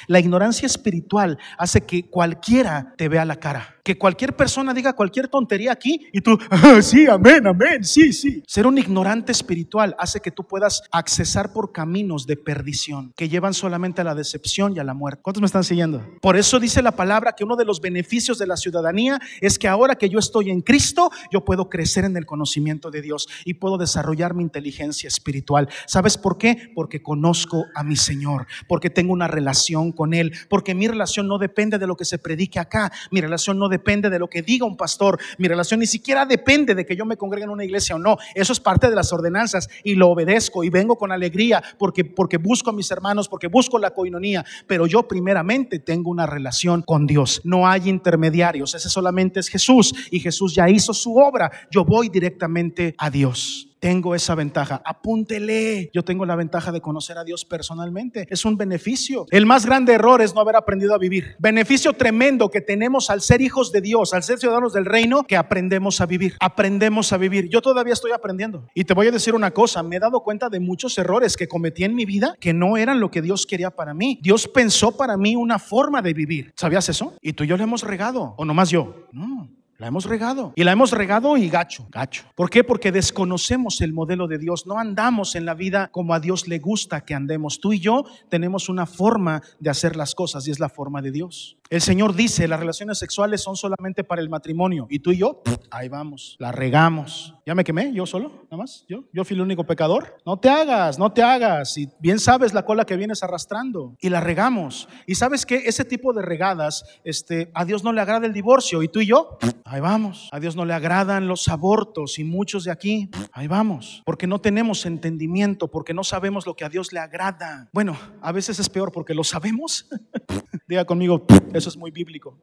La ignorancia espiritual hace que cualquiera te vea la cara que cualquier persona diga cualquier tontería aquí y tú, ah, sí, amén, amén, sí, sí. Ser un ignorante espiritual hace que tú puedas accesar por caminos de perdición que llevan solamente a la decepción y a la muerte. ¿Cuántos me están siguiendo? Por eso dice la palabra que uno de los beneficios de la ciudadanía es que ahora que yo estoy en Cristo, yo puedo crecer en el conocimiento de Dios y puedo desarrollar mi inteligencia espiritual. ¿Sabes por qué? Porque conozco a mi Señor, porque tengo una relación con Él, porque mi relación no depende de lo que se predique acá, mi relación no depende depende de lo que diga un pastor. Mi relación ni siquiera depende de que yo me congregue en una iglesia o no. Eso es parte de las ordenanzas y lo obedezco y vengo con alegría porque, porque busco a mis hermanos, porque busco la coinonía. Pero yo primeramente tengo una relación con Dios. No hay intermediarios. Ese solamente es Jesús y Jesús ya hizo su obra. Yo voy directamente a Dios. Tengo esa ventaja. Apúntele. Yo tengo la ventaja de conocer a Dios personalmente. Es un beneficio. El más grande error es no haber aprendido a vivir. Beneficio tremendo que tenemos al ser hijos de Dios, al ser ciudadanos del reino, que aprendemos a vivir. Aprendemos a vivir. Yo todavía estoy aprendiendo. Y te voy a decir una cosa. Me he dado cuenta de muchos errores que cometí en mi vida que no eran lo que Dios quería para mí. Dios pensó para mí una forma de vivir. ¿Sabías eso? Y tú y yo le hemos regado. O nomás yo. No. La hemos regado. Y la hemos regado y gacho, gacho. ¿Por qué? Porque desconocemos el modelo de Dios. No andamos en la vida como a Dios le gusta que andemos. Tú y yo tenemos una forma de hacer las cosas y es la forma de Dios. El Señor dice, las relaciones sexuales son solamente para el matrimonio. Y tú y yo, ahí vamos, la regamos. ¿Ya me quemé yo solo? Nada más. Yo, yo fui el único pecador. No te hagas, no te hagas. Y bien sabes la cola que vienes arrastrando. Y la regamos. Y sabes que ese tipo de regadas, este, a Dios no le agrada el divorcio. Y tú y yo, ahí vamos. A Dios no le agradan los abortos. Y muchos de aquí, ahí vamos. Porque no tenemos entendimiento, porque no sabemos lo que a Dios le agrada. Bueno, a veces es peor porque lo sabemos. Diga conmigo, eso es muy bíblico.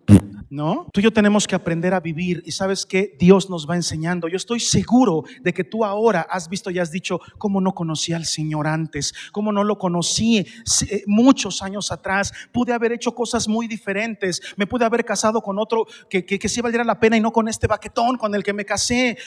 ¿No? Tú y yo tenemos que aprender a vivir y sabes que Dios nos va enseñando. Yo estoy seguro de que tú ahora has visto y has dicho cómo no conocí al Señor antes, cómo no lo conocí eh, muchos años atrás. Pude haber hecho cosas muy diferentes. Me pude haber casado con otro que, que, que sí valiera la pena y no con este baquetón con el que me casé.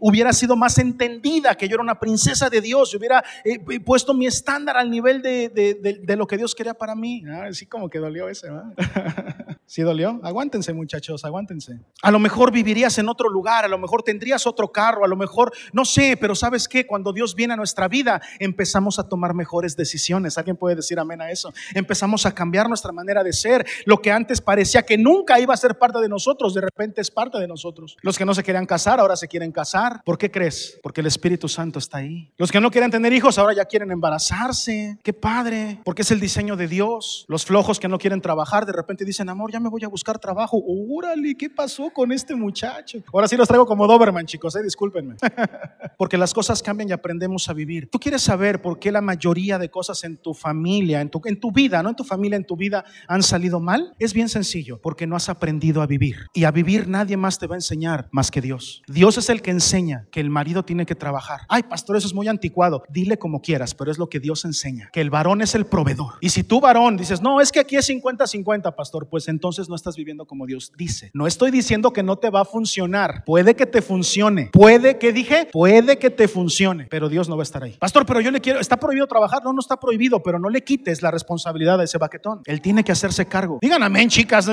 hubiera sido más entendida que yo era una princesa de Dios. hubiera eh, puesto mi estándar al nivel de, de, de, lo que Dios quería para mí. Así como que dolió ese. ¿Sí dolió? Aguántense muchachos, aguántense. A lo mejor vivirías en otro lugar, a lo mejor tendrías otro carro, a lo mejor, no sé, pero sabes qué, cuando Dios viene a nuestra vida, empezamos a tomar mejores decisiones. ¿Alguien puede decir amén a eso? Empezamos a cambiar nuestra manera de ser. Lo que antes parecía que nunca iba a ser parte de nosotros, de repente es parte de nosotros. Los que no se querían casar, ahora se quieren casar. ¿Por qué crees? Porque el Espíritu Santo está ahí. Los que no querían tener hijos, ahora ya quieren embarazarse. Qué padre, porque es el diseño de Dios. Los flojos que no quieren trabajar, de repente dicen, amor, ya me voy a buscar trabajo. Órale, ¿qué pasó con este muchacho? Ahora sí los traigo como Doberman, chicos, eh, discúlpenme. Porque las cosas cambian y aprendemos a vivir. Tú quieres saber por qué la mayoría de cosas en tu familia, en tu, en tu vida, no en tu familia, en tu vida, han salido mal. Es bien sencillo, porque no has aprendido a vivir. Y a vivir nadie más te va a enseñar más que Dios. Dios es el que enseña que el marido tiene que trabajar. Ay, pastor, eso es muy anticuado. Dile como quieras, pero es lo que Dios enseña. Que el varón es el proveedor. Y si tú varón dices, no, es que aquí es 50-50, pastor, pues entonces no estás viviendo como Dios dice. No estoy diciendo que no te va a funcionar. Puede que te funcione. Puede que dije, puede que te funcione, pero Dios no va a estar ahí. Pastor, pero yo le quiero, ¿está prohibido trabajar? No, no está prohibido, pero no le quites la responsabilidad de ese baquetón. Él tiene que hacerse cargo. Digan amén, chicas.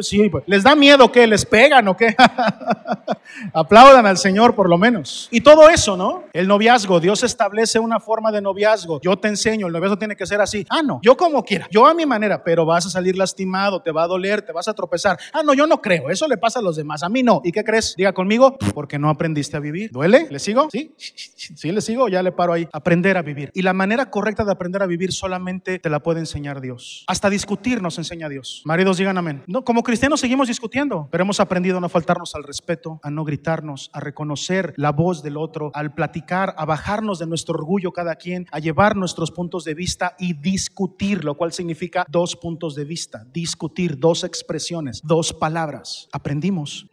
Sí, pues, ¿Les da miedo que les pegan o qué? Aplaudan al Señor por lo menos. Y todo eso, ¿no? El noviazgo, Dios establece una forma de noviazgo. Yo te enseño, el noviazgo tiene que ser así. Ah, no, yo como quiera, yo a mi manera, pero vas a salir lastimado, te va a doler, te vas a tropezar. Ah, no, yo no creo, eso le pasa a los demás, a mí no. ¿Y qué crees? Diga conmigo, porque no aprendiste a vivir. ¿Duele? ¿Le sigo? Sí, sí, le sigo, ya le paro ahí. Aprender a vivir. Y la manera correcta de aprender a vivir solamente te la puede enseñar Dios. Hasta discutir nos enseña Dios. Maridos, digan amén. No, como cristianos seguimos discutiendo, pero hemos aprendido a no faltarnos al respeto, a no gritarnos, a reconocer la voz del otro, al platicar, a bajarnos de nuestro orgullo cada quien, a llevar nuestros puntos de vista y discutir, lo cual significa dos puntos de vista, discutir, dos expresiones, dos palabras. Aprendimos.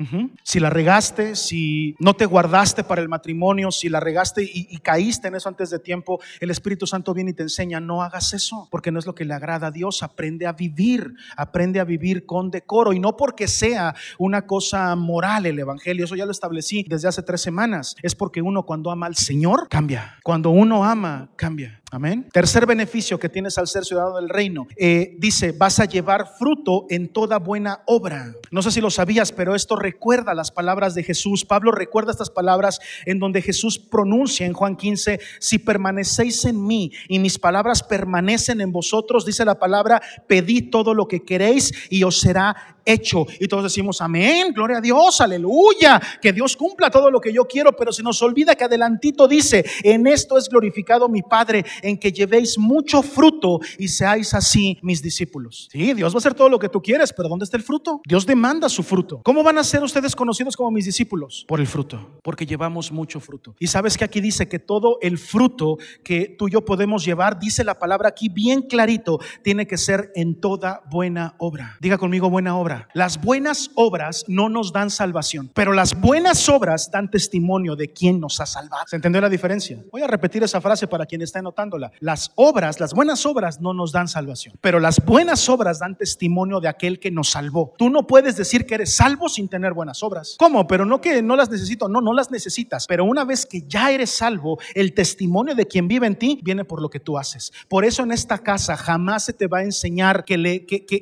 Si la regaste, si no te guardaste para el matrimonio, si la regaste y, y caíste en eso antes de tiempo, el Espíritu Santo viene y te enseña, no hagas eso, porque no es lo que le agrada a Dios. Aprende a vivir, aprende a vivir con decoro y no porque sea una cosa moral el Evangelio, eso ya lo establecí desde hace tres semanas, es porque uno cuando ama al Señor cambia, cuando uno ama cambia. Amén. Tercer beneficio que tienes al ser ciudadano del reino. Eh, dice, vas a llevar fruto en toda buena obra. No sé si lo sabías, pero esto recuerda las palabras de Jesús. Pablo recuerda estas palabras en donde Jesús pronuncia en Juan 15, si permanecéis en mí y mis palabras permanecen en vosotros, dice la palabra, pedid todo lo que queréis y os será hecho. Y todos decimos, amén, gloria a Dios, aleluya, que Dios cumpla todo lo que yo quiero, pero se nos olvida que adelantito dice, en esto es glorificado mi Padre en que llevéis mucho fruto y seáis así mis discípulos. Sí, Dios va a hacer todo lo que tú quieres, pero ¿dónde está el fruto? Dios demanda su fruto. ¿Cómo van a ser ustedes conocidos como mis discípulos? Por el fruto, porque llevamos mucho fruto. Y sabes que aquí dice que todo el fruto que tú y yo podemos llevar, dice la palabra aquí bien clarito, tiene que ser en toda buena obra. Diga conmigo buena obra. Las buenas obras no nos dan salvación, pero las buenas obras dan testimonio de quién nos ha salvado. ¿Se entendió la diferencia? Voy a repetir esa frase para quien está las obras, las buenas obras no nos dan salvación, pero las buenas obras dan testimonio de aquel que nos salvó. Tú no puedes decir que eres salvo sin tener buenas obras. ¿Cómo? Pero no que no las necesito, no, no las necesitas. Pero una vez que ya eres salvo, el testimonio de quien vive en ti viene por lo que tú haces. Por eso en esta casa jamás se te va a enseñar que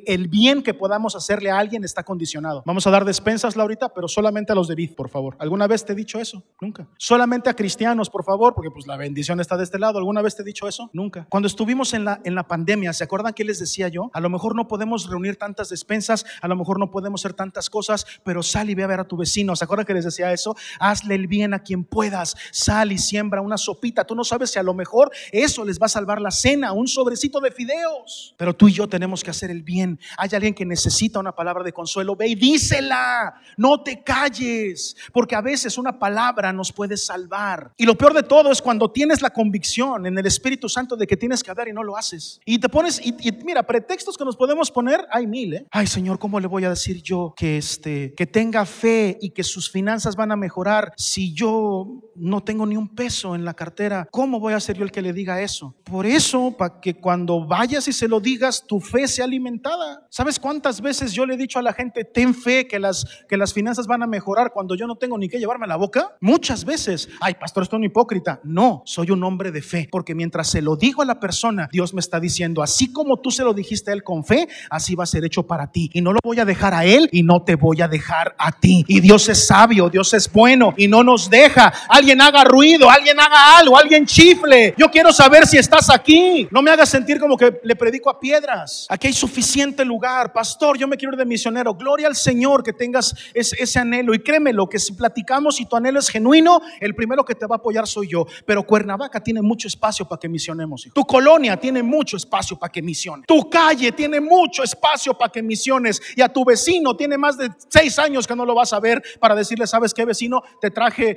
el bien que podamos hacerle a alguien está condicionado. Vamos a dar despensas, Laurita, pero solamente a los de vid, por favor. ¿Alguna vez te he dicho eso? Nunca. Solamente a cristianos, por favor, porque pues la bendición está de este lado. ¿Alguna vez te he dicho eso? Nunca. Cuando estuvimos en la, en la pandemia, ¿se acuerdan que les decía yo? A lo mejor no podemos reunir tantas despensas, a lo mejor no podemos hacer tantas cosas, pero sal y ve a ver a tu vecino. ¿Se acuerdan que les decía eso? Hazle el bien a quien puedas. Sal y siembra una sopita. Tú no sabes si a lo mejor eso les va a salvar la cena, un sobrecito de fideos. Pero tú y yo tenemos que hacer el bien. Hay alguien que necesita una palabra de consuelo. Ve y dísela. No te calles, porque a veces una palabra nos puede salvar. Y lo peor de todo es cuando tienes la convicción en el Espíritu Santo de que tienes que dar y no lo haces. Y te pones, y, mira, pretextos que nos podemos poner, hay mil, ¿eh? Ay, Señor, ¿cómo le voy a decir yo que, este, que tenga fe y que sus finanzas van a mejorar si yo no tengo ni un peso en la cartera? ¿Cómo voy a ser yo el que le diga eso? Por eso, para que cuando vayas y se lo digas, tu fe sea alimentada. ¿Sabes cuántas veces yo le he dicho a la gente, ten fe que las, que las finanzas van a mejorar cuando yo no tengo ni que llevarme a la boca? Muchas veces. Ay, pastor, estoy un hipócrita. No, soy un hombre de fe, porque mientras se lo digo a la persona, Dios me está diciendo, así como tú se lo dijiste a él con fe, así va a ser hecho para ti. Y no lo voy a dejar a él y no te voy a dejar a ti. Y Dios es sabio, Dios es bueno y no nos deja. Alguien haga ruido, alguien haga algo, alguien chifle. Yo quiero saber si estás aquí. No me hagas sentir como que le predico a piedras. Aquí hay suficiente lugar. Pastor, yo me quiero ir de misionero. Gloria al Señor que tengas ese, ese anhelo. Y créemelo que si platicamos y tu anhelo es genuino, el primero que te va a apoyar soy yo. Pero Cuernavaca tiene mucho espacio para que misionemos. Tu colonia tiene mucho espacio para que misiones. Tu calle tiene mucho espacio para que misiones. Y a tu vecino tiene más de seis años que no lo vas a ver para decirle, ¿sabes qué vecino? Te traje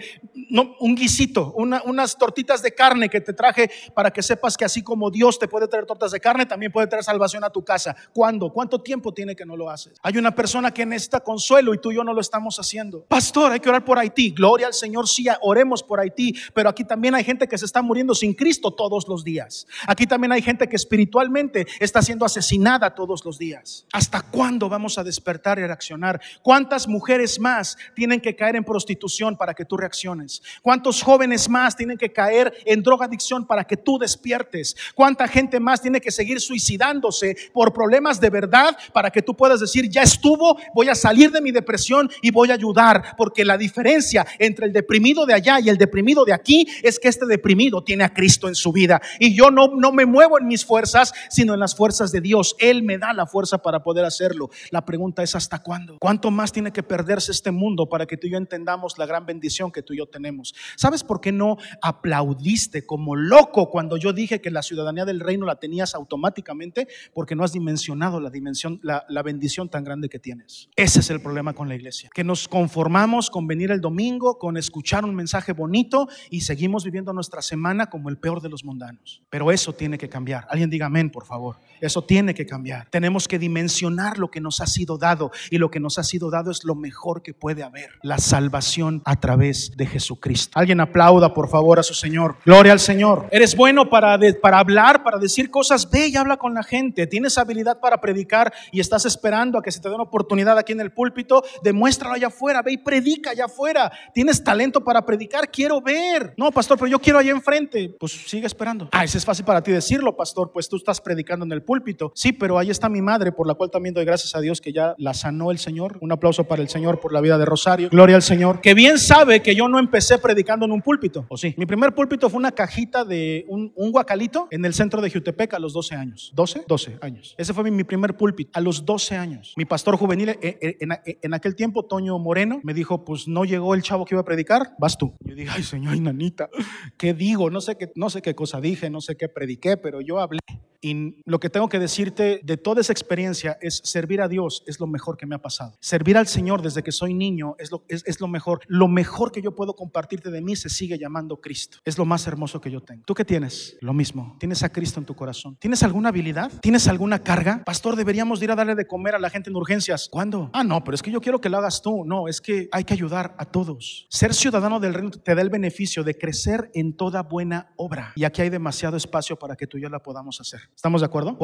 un guisito, unas tortitas de carne que te traje para que sepas que así como Dios te puede traer tortas de carne, también puede traer salvación a tu casa. ¿Cuándo? ¿Cuánto tiempo tiene que no lo haces? Hay una persona que necesita consuelo y tú y yo no lo estamos haciendo. Pastor, hay que orar por Haití. Gloria al Señor, sí, oremos por Haití. Pero aquí también hay gente que se está muriendo sin Cristo todo todos los días. Aquí también hay gente que espiritualmente está siendo asesinada todos los días. ¿Hasta cuándo vamos a despertar y reaccionar? ¿Cuántas mujeres más tienen que caer en prostitución para que tú reacciones? ¿Cuántos jóvenes más tienen que caer en drogadicción para que tú despiertes? ¿Cuánta gente más tiene que seguir suicidándose por problemas de verdad para que tú puedas decir, ya estuvo, voy a salir de mi depresión y voy a ayudar? Porque la diferencia entre el deprimido de allá y el deprimido de aquí es que este deprimido tiene a Cristo en su vida. Y yo no, no me muevo en mis fuerzas, sino en las fuerzas de Dios. Él me da la fuerza para poder hacerlo. La pregunta es, ¿hasta cuándo? ¿Cuánto más tiene que perderse este mundo para que tú y yo entendamos la gran bendición que tú y yo tenemos? ¿Sabes por qué no aplaudiste como loco cuando yo dije que la ciudadanía del reino la tenías automáticamente? Porque no has dimensionado la dimensión, la, la bendición tan grande que tienes. Ese es el problema con la iglesia. Que nos conformamos con venir el domingo, con escuchar un mensaje bonito y seguimos viviendo nuestra semana como el peor de los mundanos. Pero eso tiene que cambiar. Alguien diga amén, por favor. Eso tiene que cambiar. Tenemos que dimensionar lo que nos ha sido dado y lo que nos ha sido dado es lo mejor que puede haber. La salvación a través de Jesucristo. Alguien aplauda, por favor, a su Señor. Gloria al Señor. Eres bueno para, para hablar, para decir cosas. Ve y habla con la gente. Tienes habilidad para predicar y estás esperando a que se te dé una oportunidad aquí en el púlpito. Demuéstralo allá afuera. Ve y predica allá afuera. Tienes talento para predicar. Quiero ver. No, pastor, pero yo quiero allá enfrente. Pues sigue esperando. Ah, ese es fácil para ti decirlo, pastor. Pues tú estás predicando en el púlpito. Sí, pero ahí está mi madre, por la cual también doy gracias a Dios que ya la sanó el Señor. Un aplauso para el Señor por la vida de Rosario. Gloria al Señor. Que bien sabe que yo no empecé predicando en un púlpito. ¿O sí? Mi primer púlpito fue una cajita de un, guacalito en el centro de Jutepec a los 12 años. ¿12? 12 años. Ese fue mi, primer púlpito a los 12 años. Mi pastor juvenil eh, eh, en, en, en, aquel tiempo, Toño Moreno, me dijo, pues no llegó el chavo que iba a predicar, vas tú. Yo dije, ay Señor, nanita, ¿qué digo? No sé qué, no sé qué cosa dije, no sé qué prediqué, pero yo hablé. Y lo que tengo que decirte de toda esa experiencia es servir a Dios es lo mejor que me ha pasado. Servir al Señor desde que soy niño es lo, es, es lo mejor. Lo mejor que yo puedo compartirte de mí se sigue llamando Cristo. Es lo más hermoso que yo tengo. ¿Tú qué tienes? Lo mismo. ¿Tienes a Cristo en tu corazón? ¿Tienes alguna habilidad? ¿Tienes alguna carga? Pastor, deberíamos ir a darle de comer a la gente en urgencias. ¿Cuándo? Ah, no, pero es que yo quiero que lo hagas tú. No, es que hay que ayudar a todos. Ser ciudadano del reino te da el beneficio de crecer en toda buena obra. Y aquí hay demasiado espacio para que tú y yo la podamos hacer. ¿Estamos de acuerdo?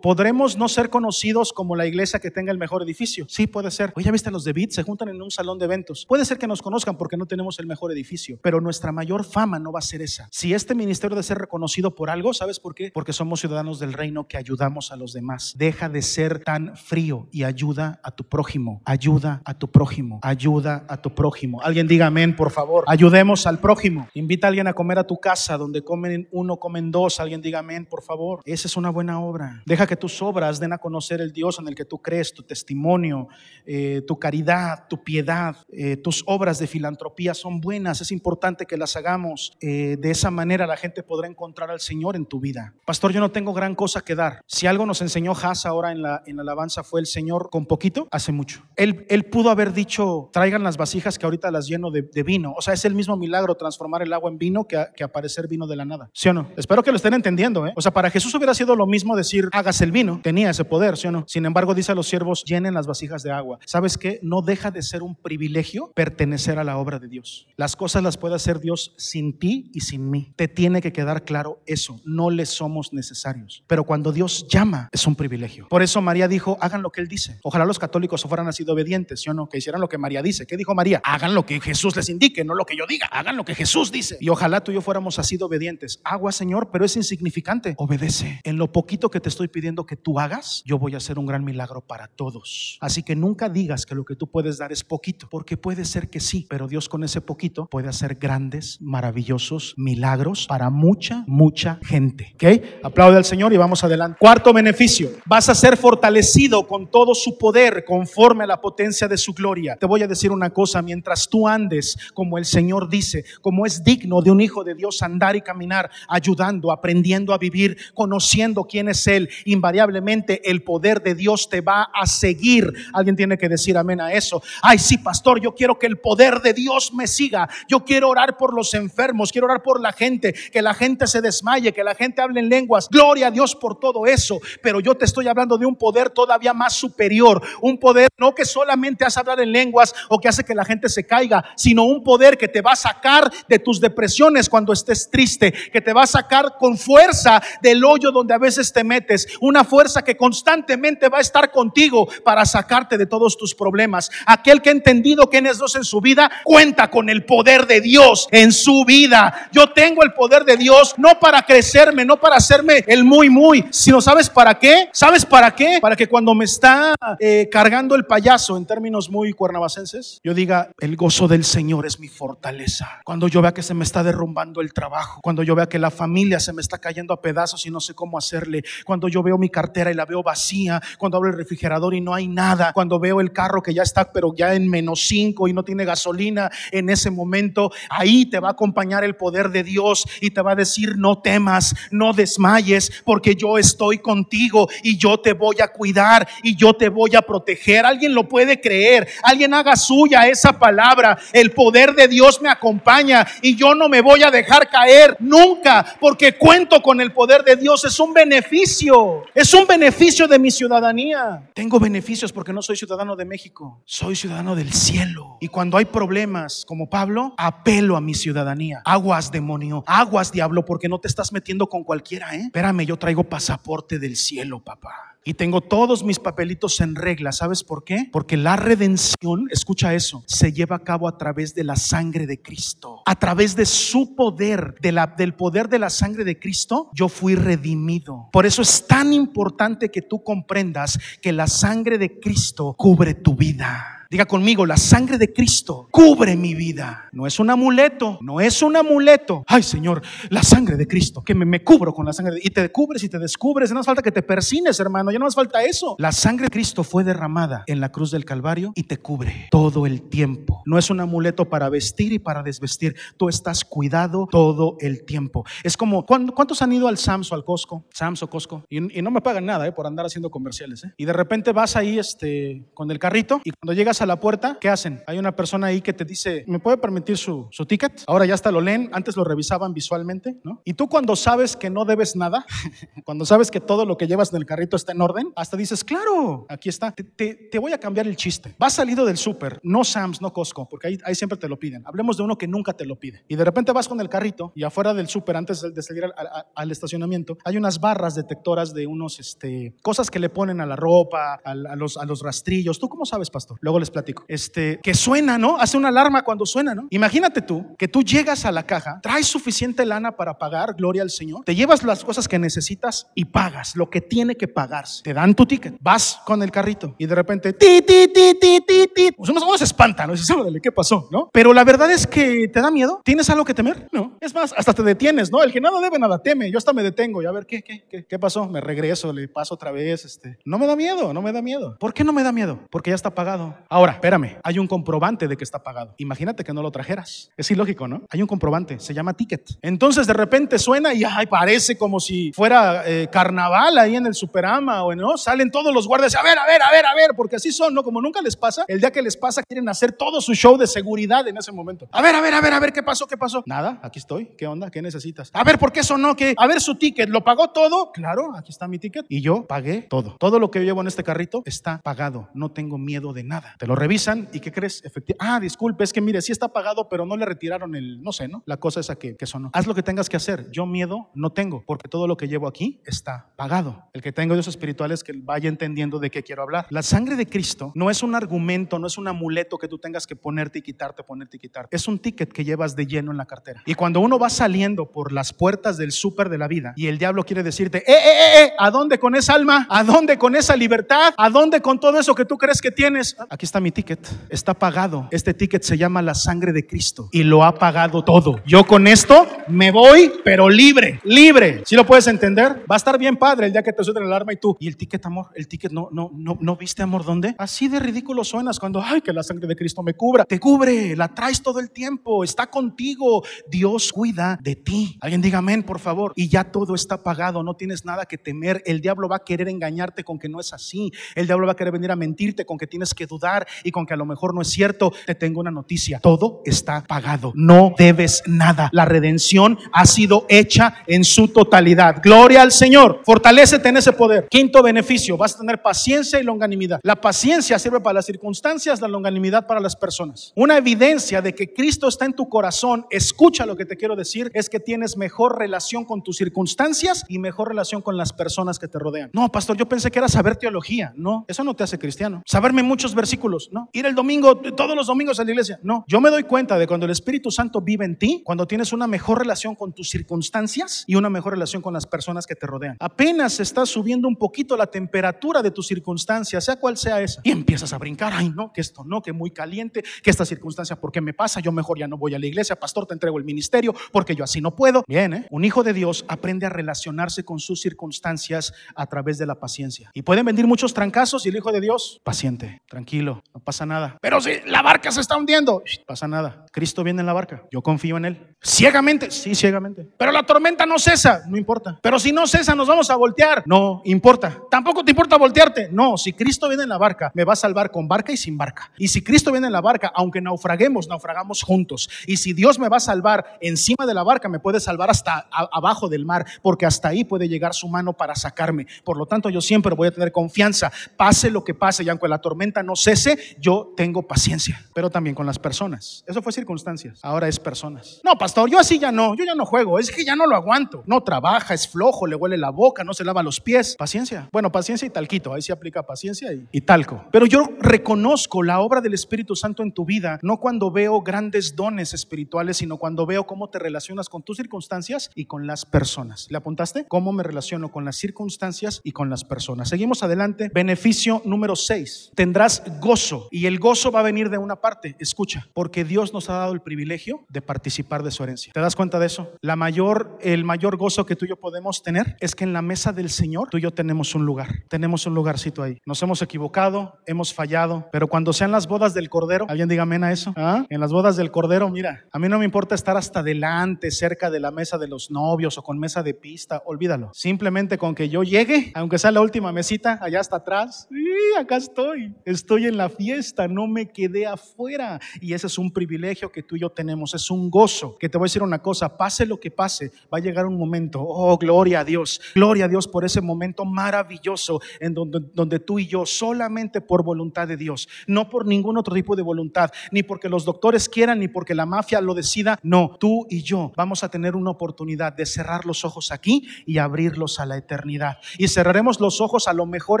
¿Podremos no ser conocidos como la iglesia que tenga el mejor edificio? Sí, puede ser. Oye, ¿ya viste los de Bit? Se juntan en un salón de eventos. Puede ser que nos conozcan porque no tenemos el mejor edificio, pero nuestra mayor fama no va a ser esa. Si este ministerio de ser reconocido por algo, ¿sabes por qué? Porque somos ciudadanos del reino que ayudamos a los demás. Deja de ser tan frío y ayuda a tu prójimo. Ayuda a tu prójimo. Ayuda a tu prójimo. Alguien diga amén, por favor. Ayudemos al prójimo. Invita a alguien a comer a tu casa donde comen uno, comen dos. Alguien diga amén, por favor. Esa es una buena obra. Deja que tus obras den a conocer el Dios en el que tú crees, tu testimonio, eh, tu caridad, tu piedad, eh, tus obras de filantropía son buenas. Es importante que las hagamos. Eh, de esa manera la gente podrá encontrar al Señor en tu vida. Pastor, yo no tengo gran cosa que dar. Si algo nos enseñó Haas ahora en la, en la alabanza fue el Señor con poquito, hace mucho. Él, él pudo haber dicho, traigan las vasijas que ahorita las lleno de, de, vino. O sea, es el mismo milagro transformar el agua en vino que, que aparecer vino de la nada. ¿Sí o no? Espero que lo estén entendiendo. ¿eh? O sea, para Jesús hubiera sido lo mismo decir, hagas el vino. Tenía ese poder, ¿sí o no? Sin embargo, dice a los siervos, llenen las vasijas de agua. ¿Sabes qué? No deja de ser un privilegio pertenecer a la obra de Dios. Las cosas las puede hacer Dios sin ti y sin mí. Te tiene que quedar claro eso. No le somos necesarios. Pero cuando Dios llama, es un privilegio. Por eso María dijo, hagan lo que Él dice. Ojalá los católicos fueran así obedientes, ¿sí o no? Que hicieran lo que María dice. ¿Qué dijo María? Hagan lo que Jesús les indique, no lo que yo diga. Hagan lo que Jesús dice. Y ojalá tú y yo fuéramos así obedientes. Agua, Señor, pero es insignificante. Obedece. En lo poquito que te estoy pidiendo que tú hagas, yo voy a hacer un gran milagro para todos. Así que nunca digas que lo que tú puedes dar es poquito, porque puede ser que sí, pero Dios con ese poquito puede hacer grandes, maravillosos milagros para mucha, mucha gente. ¿Ok? Aplaude al Señor y vamos adelante. Cuarto beneficio, vas a ser fortalecido con todo su poder conforme a la potencia de su gloria. Te voy a decir una cosa, mientras tú andes como el Señor dice, como es digno de un hijo de Dios andar y caminar, ayudando, aprendiendo a vivir, conociendo, conociendo quién es Él, invariablemente el poder de Dios te va a seguir. Alguien tiene que decir amén a eso. Ay, sí, pastor, yo quiero que el poder de Dios me siga. Yo quiero orar por los enfermos, quiero orar por la gente, que la gente se desmaye, que la gente hable en lenguas. Gloria a Dios por todo eso. Pero yo te estoy hablando de un poder todavía más superior. Un poder no que solamente hace hablar en lenguas o que hace que la gente se caiga, sino un poder que te va a sacar de tus depresiones cuando estés triste, que te va a sacar con fuerza del hoyo donde a veces te metes. Una fuerza que constantemente va a estar contigo para sacarte de todos tus problemas. Aquel que ha entendido quién es Dios en su vida, cuenta con el poder de Dios en su vida. Yo tengo el poder de Dios no para crecerme, no para hacerme el muy, muy, sino ¿sabes para qué? ¿Sabes para qué? Para que cuando me está eh, cargando el payaso en términos muy cuernavacenses, yo diga, el gozo del Señor es mi fortaleza. Cuando yo vea que se me está derrumbando el trabajo, cuando yo vea que la familia se me está cayendo a pedazos y no sé cómo hacerle, cuando yo veo mi cartera y la veo vacía, cuando abro el refrigerador y no hay nada, cuando veo el carro que ya está pero ya en menos cinco y no tiene gasolina, en ese momento ahí te va a acompañar el poder de Dios y te va a decir no temas, no desmayes, porque yo estoy contigo y yo te voy a cuidar y yo te voy a proteger. Alguien lo puede creer, alguien haga suya esa palabra. El poder de Dios me acompaña y yo no me voy a dejar caer nunca porque cuento con el poder de Dios. Un beneficio, es un beneficio de mi ciudadanía. Tengo beneficios porque no soy ciudadano de México, soy ciudadano del cielo. Y cuando hay problemas como Pablo, apelo a mi ciudadanía. Aguas demonio, aguas diablo, porque no te estás metiendo con cualquiera, ¿eh? Espérame, yo traigo pasaporte del cielo, papá y tengo todos mis papelitos en regla. ¿Sabes por qué? Porque la redención, escucha eso, se lleva a cabo a través de la sangre de Cristo. A través de su poder, de la, del poder de la sangre de Cristo, yo fui redimido. Por eso es tan importante que tú comprendas que la sangre de Cristo cubre tu vida. Diga conmigo, la sangre de Cristo cubre mi vida. No es un amuleto, no es un amuleto. Ay Señor, la sangre de Cristo, que me, me cubro con la sangre. Y te cubres y te descubres. No hace falta que te persines, hermano. Ya no hace falta eso. La sangre de Cristo fue derramada en la cruz del Calvario y te cubre todo el tiempo. No es un amuleto para vestir y para desvestir. Tú estás cuidado todo el tiempo. Es como, ¿cuántos han ido al Sams o al Costco? Sams o Costco. Y, no me pagan nada eh, por andar haciendo comerciales. Eh. Y de repente vas ahí este, con el carrito y cuando llegas a la puerta, ¿qué hacen? Hay una persona ahí que te dice, ¿me puede permitir su, su ticket? Ahora ya hasta lo leen, antes lo revisaban visualmente, ¿no? Y tú cuando sabes que no debes nada, cuando sabes que todo lo que llevas en el carrito está en orden, hasta dices, claro, aquí está, te, te, voy a cambiar el chiste. Vas salido del súper, no Sam's, no Costco, porque ahí, ahí siempre te lo piden. Hablemos de uno que nunca te lo pide. Y de repente vas con el carrito y afuera del súper, antes de, salir al, al, estacionamiento, hay unas barras detectoras de unos, este, cosas que le ponen a la ropa, a, a los, a los rastrillos. ¿Tú cómo sabes, pastor? Luego les platico. Este, que suena, ¿no? Hace una alarma cuando suena, ¿no? Imagínate tú que tú llegas a la caja, traes suficiente lana para pagar, gloria al Señor, te llevas las cosas que necesitas y pagas lo que tiene que pagarse. Te dan tu ticket, vas con el carrito y de repente, ti, ti, ti, ti, ti, ti. Pues uno, se espanta, ¿no? Dices, ¿qué pasó? ¿No? Pero la verdad es que te da miedo. ¿Tienes algo que temer? No. Es más, hasta te detienes, ¿no? El que nada debe, nada teme. Yo hasta me detengo y a ver, ¿qué, qué, qué, qué pasó? Me regreso, le paso otra vez. Este. No me da miedo, no me da miedo. ¿Por qué no me da miedo? Porque ya está pagado. Ahora, espérame, hay un comprobante de que está pagado. Imagínate que no lo trajeras. Es ilógico, ¿no? Hay un comprobante, se llama ticket. Entonces de repente suena y ay, parece como si fuera eh, carnaval ahí en el Superama o no, salen todos los guardias, a ver, a ver, a ver, a ver, porque así son, ¿no? Como nunca les pasa, el día que les pasa quieren hacer todo su show de seguridad en ese momento. A ver, a ver, a ver, a ver, ¿qué pasó? ¿Qué pasó? Nada, aquí estoy. ¿Qué onda? ¿Qué necesitas? A ver, ¿por qué eso no? ¿Qué? A ver su ticket, ¿lo pagó todo? Claro, aquí está mi ticket. Y yo pagué todo. Todo lo que llevo en este carrito está pagado. No tengo miedo de nada. Lo revisan y ¿qué crees? Efectivamente. Ah, disculpe, es que mire, sí está pagado, pero no le retiraron el, no sé, ¿no? La cosa esa que, que sonó. Haz lo que tengas que hacer. Yo miedo no tengo, porque todo lo que llevo aquí está pagado. El que tengo Dios espiritual es que vaya entendiendo de qué quiero hablar. La sangre de Cristo no es un argumento, no es un amuleto que tú tengas que ponerte y quitarte, ponerte y quitarte. Es un ticket que llevas de lleno en la cartera. Y cuando uno va saliendo por las puertas del súper de la vida y el diablo quiere decirte, eh, eh, eh, eh, ¿a dónde con esa alma? ¿A dónde con esa libertad? ¿A dónde con todo eso que tú crees que tienes? Aquí está está mi ticket, está pagado. Este ticket se llama la sangre de Cristo y lo ha pagado todo. Yo con esto me voy, pero libre, libre. Si lo puedes entender, va a estar bien padre el día que te suelten el alarma y tú. ¿Y el ticket, amor? ¿El ticket no, no, no, no viste, amor, dónde? Así de ridículo suenas cuando, ay, que la sangre de Cristo me cubra. Te cubre, la traes todo el tiempo, está contigo. Dios cuida de ti. Alguien diga amén, por favor. Y ya todo está pagado, no tienes nada que temer. El diablo va a querer engañarte con que no es así. El diablo va a querer venir a mentirte con que tienes que dudar y con que a lo mejor no es cierto. Te tengo una noticia. Todo está pagado. No debes nada. La redención ha sido hecha en su totalidad. Gloria al Señor. Fortalecete en ese poder. Quinto beneficio, vas a tener paciencia y longanimidad. La paciencia sirve para las circunstancias, la longanimidad para las personas. Una evidencia de que Cristo está en tu corazón, escucha lo que te quiero decir, es que tienes mejor relación con tus circunstancias y mejor relación con las personas que te rodean. No, pastor, yo pensé que era saber teología. No, eso no te hace cristiano. Saberme muchos versículos. No. Ir el domingo, todos los domingos a la iglesia. No. Yo me doy cuenta de cuando el Espíritu Santo vive en ti, cuando tienes una mejor relación con tus circunstancias y una mejor relación con las personas que te rodean. Apenas estás subiendo un poquito la temperatura de tus circunstancias, sea cual sea esa, y empiezas a brincar. Ay, no, que esto no, que muy caliente, que esta circunstancia, ¿por qué me pasa? Yo mejor ya no voy a la iglesia. Pastor, te entrego el ministerio porque yo así no puedo. Bien, ¿eh? Un hijo de Dios aprende a relacionarse con sus circunstancias a través de la paciencia. Y pueden venir muchos trancazos y el hijo de Dios, paciente, tranquilo, no pasa nada. Pero si la barca se está hundiendo, pasa nada. Cristo viene en la barca. Yo confío en él. Ciegamente, sí, ciegamente. Pero la tormenta no cesa, no importa. Pero si no cesa, nos vamos a voltear. No importa. Tampoco te importa voltearte. No, si Cristo viene en la barca, me va a salvar con barca y sin barca. Y si Cristo viene en la barca, aunque naufraguemos, naufragamos juntos. Y si Dios me va a salvar encima de la barca, me puede salvar hasta abajo del mar, porque hasta ahí puede llegar su mano para sacarme. Por lo tanto, yo siempre voy a tener confianza. Pase lo que pase, y aunque la tormenta no cese, yo tengo paciencia. Pero también con las personas. Eso fue circunstancias. Ahora es personas. No, pastor, yo así ya no. Yo ya no juego. Es que ya no lo aguanto. No trabaja, es flojo, le huele la boca, no se lava los pies. Paciencia. Bueno, paciencia y talquito. Ahí se aplica paciencia y, y talco. Pero yo reconozco la obra del Espíritu Santo en tu vida, no cuando veo grandes dones espirituales, sino cuando veo cómo te relacionas con tus circunstancias y con las personas. ¿Le apuntaste? ¿Cómo me relaciono con las circunstancias y con las personas? Seguimos adelante. Beneficio número 6. Tendrás gozo y el gozo va a venir de una parte. Escucha, porque Dios nos ha dado el privilegio de participar de su herencia. ¿Te das cuenta de eso? La mayor, el mayor gozo que tú y yo podemos tener es que en la mesa del Señor tú y yo tenemos un lugar. Tenemos un lugarcito ahí. Nos hemos equivocado, hemos fallado, pero cuando sean las bodas del Cordero, alguien diga amén a eso. ¿Ah? En las bodas del Cordero, mira, a mí no me importa estar hasta adelante, cerca de la mesa de los novios o con mesa de pista, olvídalo. Simplemente con que yo llegue, aunque sea la última mesita, allá hasta atrás, y acá estoy. Estoy en la fiesta, no me quedé afuera. Y ese es un privilegio que tú y yo tenemos, es un gozo. Que te voy a decir una cosa, pase lo que pase, va a llegar un momento, oh, gloria a Dios, gloria a Dios por ese momento maravilloso en donde, donde tú y yo solamente por voluntad de Dios, no por ningún otro tipo de voluntad, ni porque los doctores quieran, ni porque la mafia lo decida, no, tú y yo vamos a tener una oportunidad de cerrar los ojos aquí y abrirlos a la eternidad. Y cerraremos los ojos a lo mejor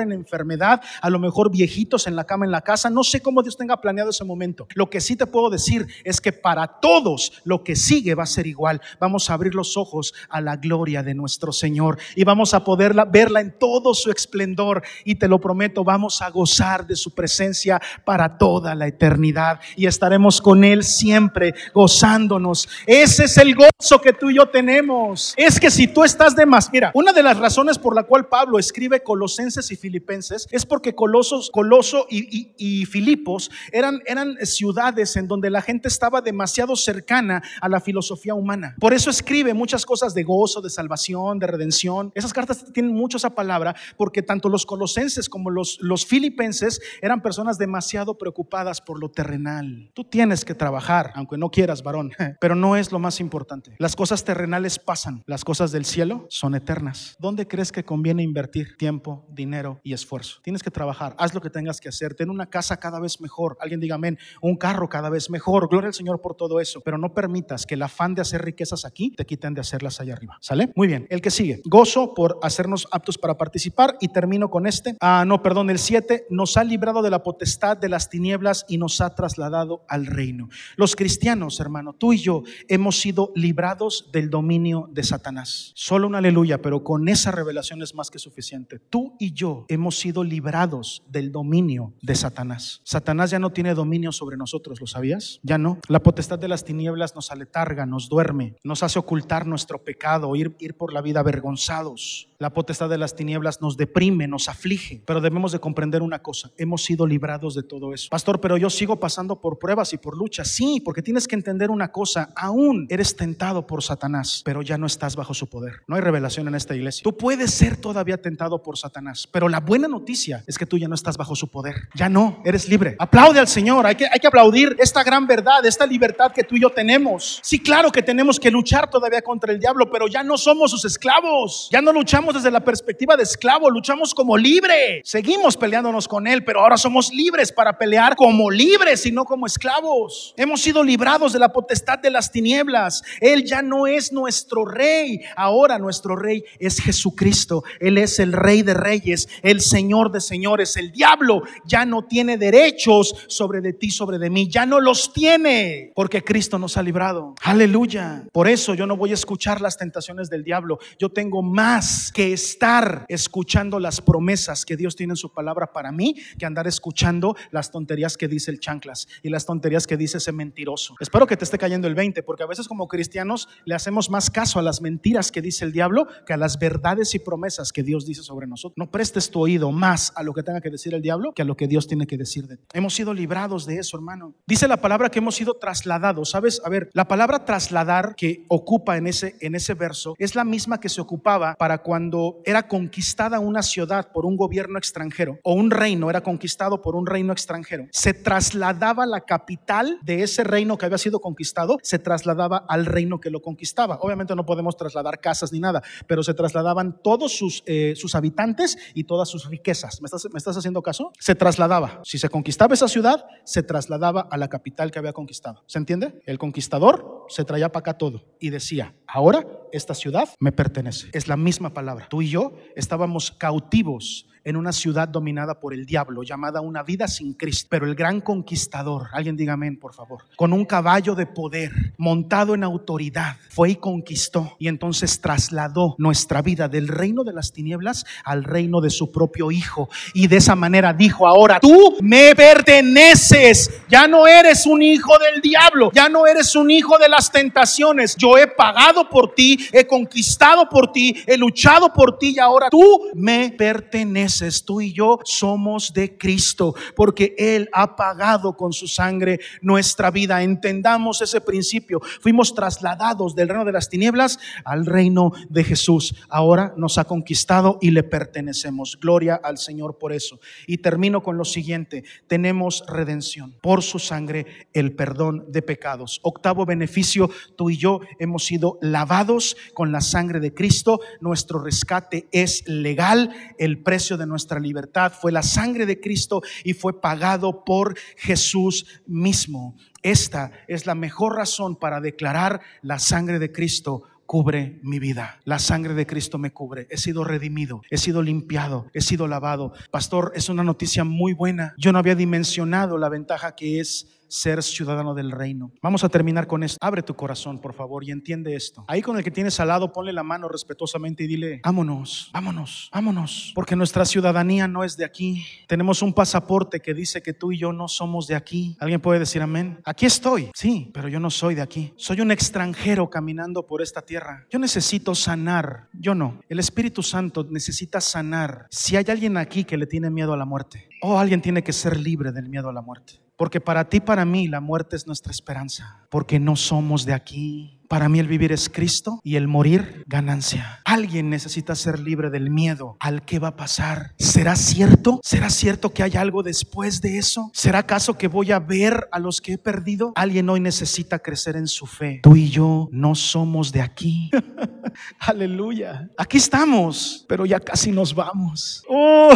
en enfermedad, a lo mejor viejitos en la cama, en la casa, no sé cómo Dios tenga planeado ese momento. Lo que sí te puedo decir es que para todos lo que sigue va a ser igual. Vamos a abrir los ojos a la gloria de nuestro Señor y vamos a poderla verla en todo su esplendor y te lo prometo, vamos a gozar de su presencia para toda la eternidad y estaremos con él siempre gozándonos. Ese es el gozo que tú y yo tenemos. Es que si tú estás de más, mira, una de las razones por la cual Pablo escribe Colosenses y Filipenses es porque Colosos, Coloso y, y, y Filipos eran, eran ciudades en donde la gente estaba demasiado cercana a la filosofía humana. Por eso escribe muchas cosas de gozo, de salvación, de redención. Esas cartas tienen mucho esa palabra porque tanto los colosenses como los, los filipenses eran personas demasiado preocupadas por lo terrenal. Tú tienes que trabajar, aunque no quieras, varón, pero no es lo más importante. Las cosas terrenales pasan, las cosas del cielo son eternas. ¿Dónde crees que conviene invertir tiempo, dinero y esfuerzo? Tienes que trabajar, haz lo que tengas que hacer, ten una casa cada vez mejor. Alguien diga amén, un carro cada vez mejor. Gloria al Señor por todo eso, pero no permitas que el afán de hacer riquezas aquí te quiten de hacerlas allá arriba. ¿Sale? Muy bien, el que sigue. Gozo por hacernos aptos para participar y termino con este. Ah, no, perdón, el 7 nos ha librado de la potestad de las tinieblas y nos ha trasladado al reino. Los cristianos, hermano, tú y yo hemos sido librados del dominio de Satanás. Solo un aleluya, pero con esa revelación es más que suficiente. Tú y yo hemos sido librados del dominio de Satanás. Satanás. Satanás ya no tiene dominio sobre nosotros, ¿lo sabías? Ya no. La potestad de las tinieblas nos aletarga, nos duerme, nos hace ocultar nuestro pecado, ir, ir por la vida avergonzados. La potestad de las tinieblas nos deprime, nos aflige, pero debemos de comprender una cosa, hemos sido librados de todo eso. Pastor, pero yo sigo pasando por pruebas y por luchas. Sí, porque tienes que entender una cosa, aún eres tentado por Satanás, pero ya no estás bajo su poder. No hay revelación en esta iglesia. Tú puedes ser todavía tentado por Satanás, pero la buena noticia es que tú ya no estás bajo su poder. Ya no, eres libre. Aplaude al Señor, hay que, hay que aplaudir esta gran verdad, esta libertad que tú y yo tenemos. Sí, claro que tenemos que luchar todavía contra el diablo, pero ya no somos sus esclavos. Ya no luchamos desde la perspectiva de esclavo, luchamos como libre. Seguimos peleándonos con él, pero ahora somos libres para pelear como libres y no como esclavos. Hemos sido librados de la potestad de las tinieblas. Él ya no es nuestro rey. Ahora nuestro rey es Jesucristo. Él es el rey de reyes, el señor de señores. El diablo ya no tiene derechos sobre de ti, sobre de mí. Ya no los tiene porque Cristo nos ha librado. Aleluya. Por eso yo no voy a escuchar las tentaciones del diablo. Yo tengo más que estar escuchando las promesas que Dios tiene en su palabra para mí que andar escuchando las tonterías que dice el chanclas y las tonterías que dice ese mentiroso. Espero que te esté cayendo el 20 porque a veces como cristianos le hacemos más caso a las mentiras que dice el diablo que a las verdades y promesas que Dios dice sobre nosotros. No prestes tu oído más a lo que tenga que decir el diablo que a lo que Dios tiene que decir de ti. Hemos sido librados de eso, hermano. Dice la palabra que hemos sido trasladados, ¿sabes? A ver, la palabra trasladar que ocupa en ese en ese verso es la misma que se ocupaba para cuando era conquistada una ciudad por un gobierno extranjero o un reino era conquistado por un reino extranjero, se trasladaba la capital de ese reino que había sido conquistado, se trasladaba al reino que lo conquistaba. Obviamente no podemos trasladar casas ni nada, pero se trasladaban todos sus, eh, sus habitantes y todas sus riquezas. ¿Me estás, ¿Me estás haciendo caso? Se trasladaba. Si se conquistaba esa ciudad, se trasladaba a la capital que había conquistado. ¿Se entiende? El conquistador se traía para acá todo y decía, ahora esta ciudad me pertenece. Es la misma palabra. Tú y yo estábamos cautivos en una ciudad dominada por el diablo, llamada una vida sin Cristo. Pero el gran conquistador, alguien diga amén, por favor, con un caballo de poder, montado en autoridad, fue y conquistó y entonces trasladó nuestra vida del reino de las tinieblas al reino de su propio Hijo. Y de esa manera dijo, ahora tú me perteneces, ya no eres un hijo del diablo, ya no eres un hijo de las tentaciones, yo he pagado por ti, he conquistado por ti, he luchado por ti y ahora tú me perteneces tú y yo somos de Cristo, porque Él ha pagado con su sangre nuestra vida. Entendamos ese principio. Fuimos trasladados del reino de las tinieblas al reino de Jesús. Ahora nos ha conquistado y le pertenecemos. Gloria al Señor por eso. Y termino con lo siguiente. Tenemos redención. Por su sangre el perdón de pecados. Octavo beneficio, tú y yo hemos sido lavados con la sangre de Cristo. Nuestro rescate es legal. El precio de nuestra libertad fue la sangre de Cristo y fue pagado por Jesús mismo. Esta es la mejor razón para declarar la sangre de Cristo cubre mi vida. La sangre de Cristo me cubre. He sido redimido, he sido limpiado, he sido lavado. Pastor, es una noticia muy buena. Yo no había dimensionado la ventaja que es ser ciudadano del reino. Vamos a terminar con esto. Abre tu corazón, por favor, y entiende esto. Ahí con el que tienes al lado, ponle la mano respetuosamente y dile, vámonos, vámonos, vámonos, porque nuestra ciudadanía no es de aquí. Tenemos un pasaporte que dice que tú y yo no somos de aquí. ¿Alguien puede decir amén? Aquí estoy, sí, pero yo no soy de aquí. Soy un extranjero caminando por esta tierra. Yo necesito sanar, yo no. El Espíritu Santo necesita sanar. Si hay alguien aquí que le tiene miedo a la muerte, o alguien tiene que ser libre del miedo a la muerte. Porque para ti, para mí, la muerte es nuestra esperanza. Porque no somos de aquí. Para mí el vivir es Cristo y el morir ganancia. Alguien necesita ser libre del miedo al que va a pasar. ¿Será cierto? ¿Será cierto que hay algo después de eso? ¿Será acaso que voy a ver a los que he perdido? Alguien hoy necesita crecer en su fe. Tú y yo no somos de aquí. Aleluya. Aquí estamos, pero ya casi nos vamos. Oh,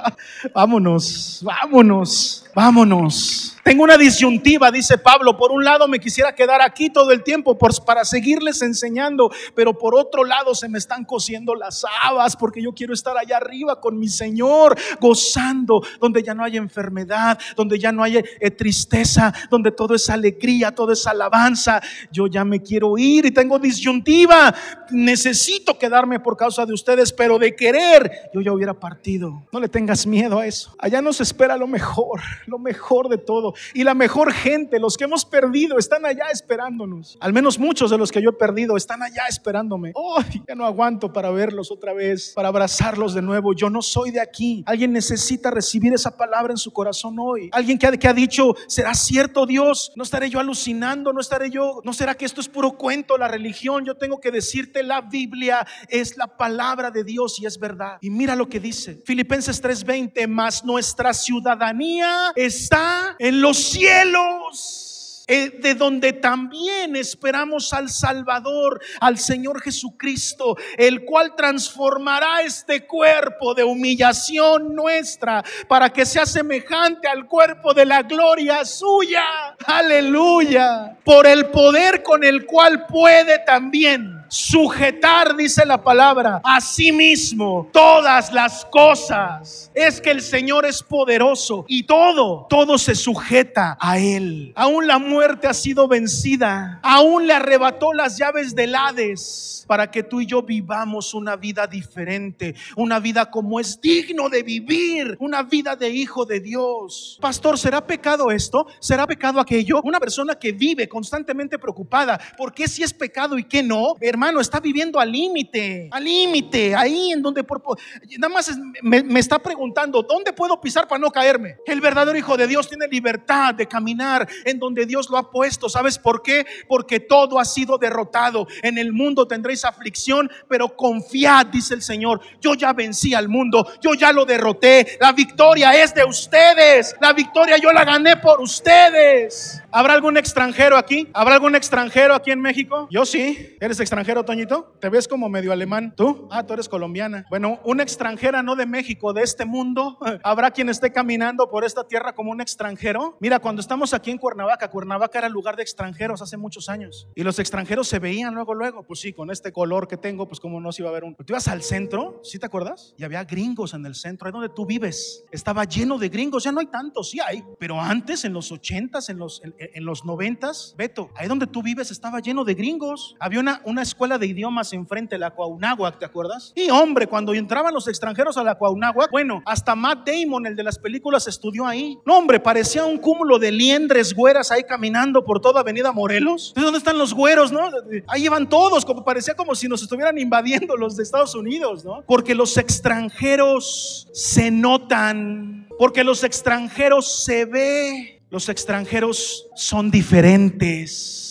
vámonos, vámonos, vámonos. Tengo una disyuntiva, dice Pablo. Por un lado me quisiera quedar aquí todo el tiempo para seguirles enseñando, pero por otro lado se me están cosiendo las habas porque yo quiero estar allá arriba con mi Señor, gozando, donde ya no hay enfermedad, donde ya no hay eh, tristeza, donde todo es alegría, todo es alabanza. Yo ya me quiero ir y tengo disyuntiva. Necesito quedarme por causa de ustedes, pero de querer yo ya hubiera partido. No le tengas miedo a eso. Allá nos espera lo mejor, lo mejor de todo. Y la mejor gente, los que hemos perdido, están allá esperándonos. Al menos muchos de los que yo he perdido están allá esperándome. Oh, ya no aguanto para verlos otra vez, para abrazarlos de nuevo. Yo no soy de aquí. Alguien necesita recibir esa palabra en su corazón hoy. Alguien que ha, dicho, ¿será cierto Dios? ¿No estaré yo alucinando? ¿No estaré yo? ¿No será que esto es puro cuento, la religión? Yo tengo que decirte, la Biblia es la palabra de Dios y es verdad. Y mira lo que dice Filipenses 3:20, más nuestra ciudadanía está en los cielos eh, de donde también esperamos al Salvador, al Señor Jesucristo, el cual transformará este cuerpo de humillación nuestra para que sea semejante al cuerpo de la gloria suya. Aleluya. Por el poder con el cual puede también sujetar, dice la palabra, a sí mismo todas las cosas. Es que el Señor es poderoso y todo, todo se sujeta a Él. Aún la muerte ha sido vencida. Aún le arrebató las llaves del Hades para que tú y yo vivamos una vida diferente, una vida como es digno de vivir, una vida de hijo de Dios. Pastor, ¿será pecado esto? ¿Será pecado aquello? Una persona que vive constantemente preocupada, ¿por qué si es pecado y qué no? Hermano, está viviendo al límite, al límite, ahí en donde nada más me, me está preguntando, ¿dónde puedo pisar para no caerme? El verdadero hijo de Dios tiene libertad de caminar en donde Dios lo ha puesto. ¿Sabes por qué? Porque todo ha sido derrotado. En el mundo tendréis aflicción, pero confiad, dice el Señor. Yo ya vencí al mundo, yo ya lo derroté. La victoria es de ustedes. La victoria yo la gané por ustedes. ¿Habrá algún extranjero aquí? ¿Habrá algún extranjero aquí en México? Yo sí. ¿Eres extranjero, Toñito? ¿Te ves como medio alemán? ¿Tú? Ah, tú eres colombiana. Bueno, una extranjera no de México, de este mundo. ¿Habrá quien esté caminando por esta tierra como un extranjero? Mira, cuando estamos aquí en Cuernavaca, Cuernavaca era lugar de extranjeros hace muchos años. Y los extranjeros se veían luego, luego. Pues sí, con este color que tengo, pues como no se iba a ver un... Tú ibas al centro, ¿sí te acuerdas? Y había gringos en el centro, ahí donde tú vives. Estaba lleno de gringos, ya no hay tantos, sí hay. Pero antes, en los ochentas, en los en los noventas, Beto, ahí donde tú vives estaba lleno de gringos. Había una, una escuela de idiomas enfrente, la Cuauhnáhuac, ¿te acuerdas? Y hombre, cuando entraban los extranjeros a la Cuauhnáhuac, bueno, hasta Matt Damon, el de las películas, estudió ahí. No, hombre, parecía un cúmulo de liendres güeras ahí caminando por toda Avenida Morelos. ¿De dónde están los güeros, no? Ahí iban todos, como parecía como si nos estuvieran invadiendo los de Estados Unidos, ¿no? Porque los extranjeros se notan, porque los extranjeros se ve los extranjeros son diferentes.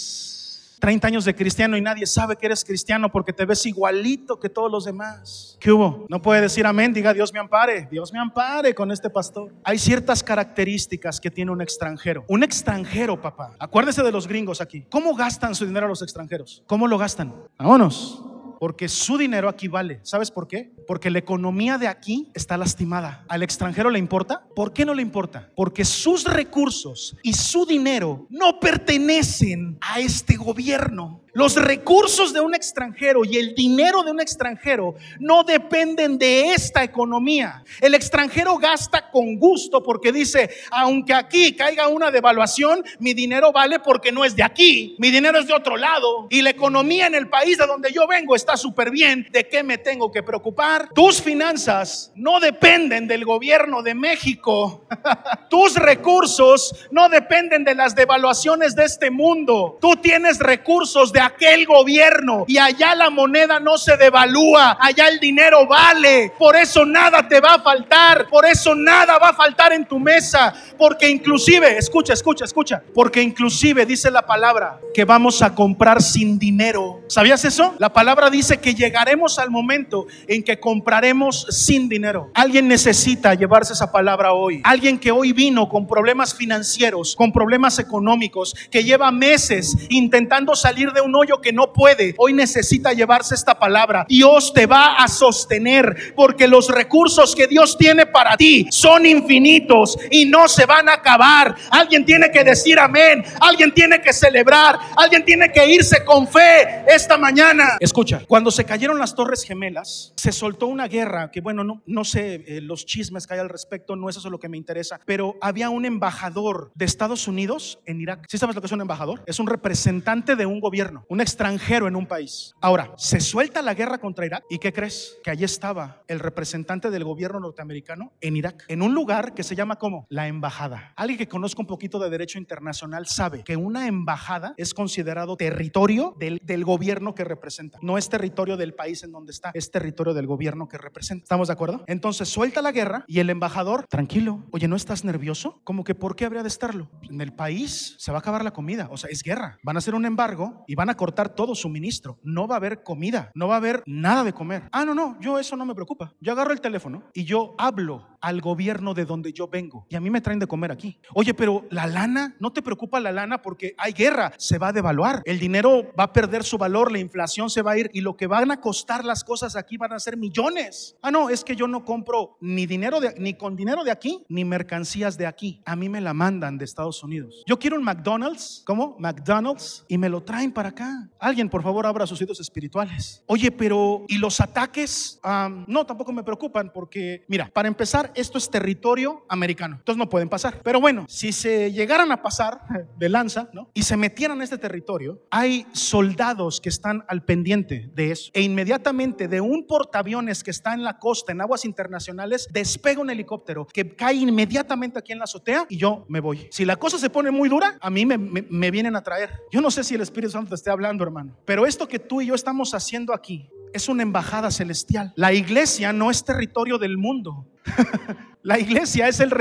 30 años de cristiano y nadie sabe que eres cristiano porque te ves igualito que todos los demás. ¿Qué hubo? No puede decir amén, diga Dios me ampare, Dios me ampare con este pastor. Hay ciertas características que tiene un extranjero. Un extranjero, papá. Acuérdese de los gringos aquí. ¿Cómo gastan su dinero los extranjeros? ¿Cómo lo gastan? Vámonos porque su dinero aquí vale. ¿Sabes por qué? Porque la economía de aquí está lastimada. ¿Al extranjero le importa? ¿Por qué no le importa? Porque sus recursos y su dinero no pertenecen a este gobierno. Los recursos de un extranjero y el dinero de un extranjero no dependen de esta economía. El extranjero gasta con gusto porque dice, aunque aquí caiga una devaluación, mi dinero vale porque no es de aquí, mi dinero es de otro lado y la economía en el país de donde yo vengo está súper bien. ¿De qué me tengo que preocupar? Tus finanzas no dependen del gobierno de México. Tus recursos no dependen de las devaluaciones de este mundo. Tú tienes recursos de aquel gobierno y allá la moneda no se devalúa, allá el dinero vale, por eso nada te va a faltar, por eso nada va a faltar en tu mesa, porque inclusive, escucha, escucha, escucha, porque inclusive dice la palabra que vamos a comprar sin dinero. ¿Sabías eso? La palabra dice que llegaremos al momento en que compraremos sin dinero. Alguien necesita llevarse esa palabra hoy. Alguien que hoy vino con problemas financieros, con problemas económicos, que lleva meses intentando salir de un un hoyo que no puede, hoy necesita llevarse esta palabra. Dios te va a sostener porque los recursos que Dios tiene para ti son infinitos y no se van a acabar. Alguien tiene que decir amén, alguien tiene que celebrar, alguien tiene que irse con fe esta mañana. Escucha, cuando se cayeron las torres gemelas, se soltó una guerra que bueno, no, no sé eh, los chismes que hay al respecto, no es eso lo que me interesa, pero había un embajador de Estados Unidos en Irak. ¿Sí sabes lo que es un embajador? Es un representante de un gobierno, un extranjero en un país. Ahora, se suelta la guerra contra Irak y ¿qué crees? Que allí estaba el representante del gobierno norteamericano en Irak, en un lugar que se llama como la embajada. Alguien que conozca un poquito de derecho internacional sabe que una embajada es considerado territorio del, del gobierno que representa. No es territorio del país en donde está, es territorio del gobierno que representa. ¿Estamos de acuerdo? Entonces suelta la guerra y el embajador, tranquilo, oye, ¿no estás nervioso? Como que ¿por qué habría de estarlo? En el país se va a acabar la comida, o sea, es guerra. Van a hacer un embargo y van a cortar todo suministro. No va a haber comida, no va a haber nada de comer. Ah, no, no, yo eso no me preocupa. Yo agarro el teléfono y yo hablo al gobierno de donde yo vengo y a mí me traen de comer aquí. Oye, pero la lana, no te preocupa la lana porque hay guerra, se va a devaluar. El dinero va a perder su valor, la inflación se va a ir y lo que van a costar las cosas aquí van a ser millones. Ah, no, es que yo no compro ni dinero de, ni con dinero de aquí ni mercancías de aquí. A mí me la mandan de Estados Unidos. Yo quiero un McDonald's, ¿cómo? McDonald's y me lo traen para acá. Alguien, por favor, abra sus oídos espirituales. Oye, pero ¿y los ataques? Um, no, tampoco me preocupan porque, mira, para empezar, esto es territorio americano. Entonces no pueden pasar. Pero bueno, si se llegaran a pasar de lanza, ¿no? Y se metieran en este territorio, hay soldados que están al pendiente de eso. E inmediatamente de un portaaviones que está en la costa, en aguas internacionales, despega un helicóptero que cae inmediatamente aquí en la azotea y yo me voy. Si la cosa se pone muy dura, a mí me, me, me vienen a traer. Yo no sé si el Espíritu Santo esté hablando, hermano, pero esto que tú y yo estamos haciendo aquí es una embajada celestial. La iglesia no es territorio del mundo. La iglesia es el,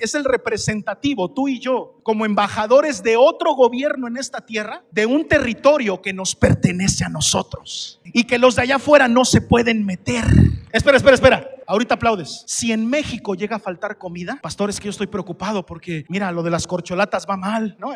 es el, representativo, tú y yo, como embajadores de otro gobierno en esta tierra, de un territorio que nos pertenece a nosotros y que los de allá afuera no se pueden meter. Espera, espera, espera. Ahorita aplaudes. Si en México llega a faltar comida, pastor, es que yo estoy preocupado porque, mira, lo de las corcholatas va mal, ¿no?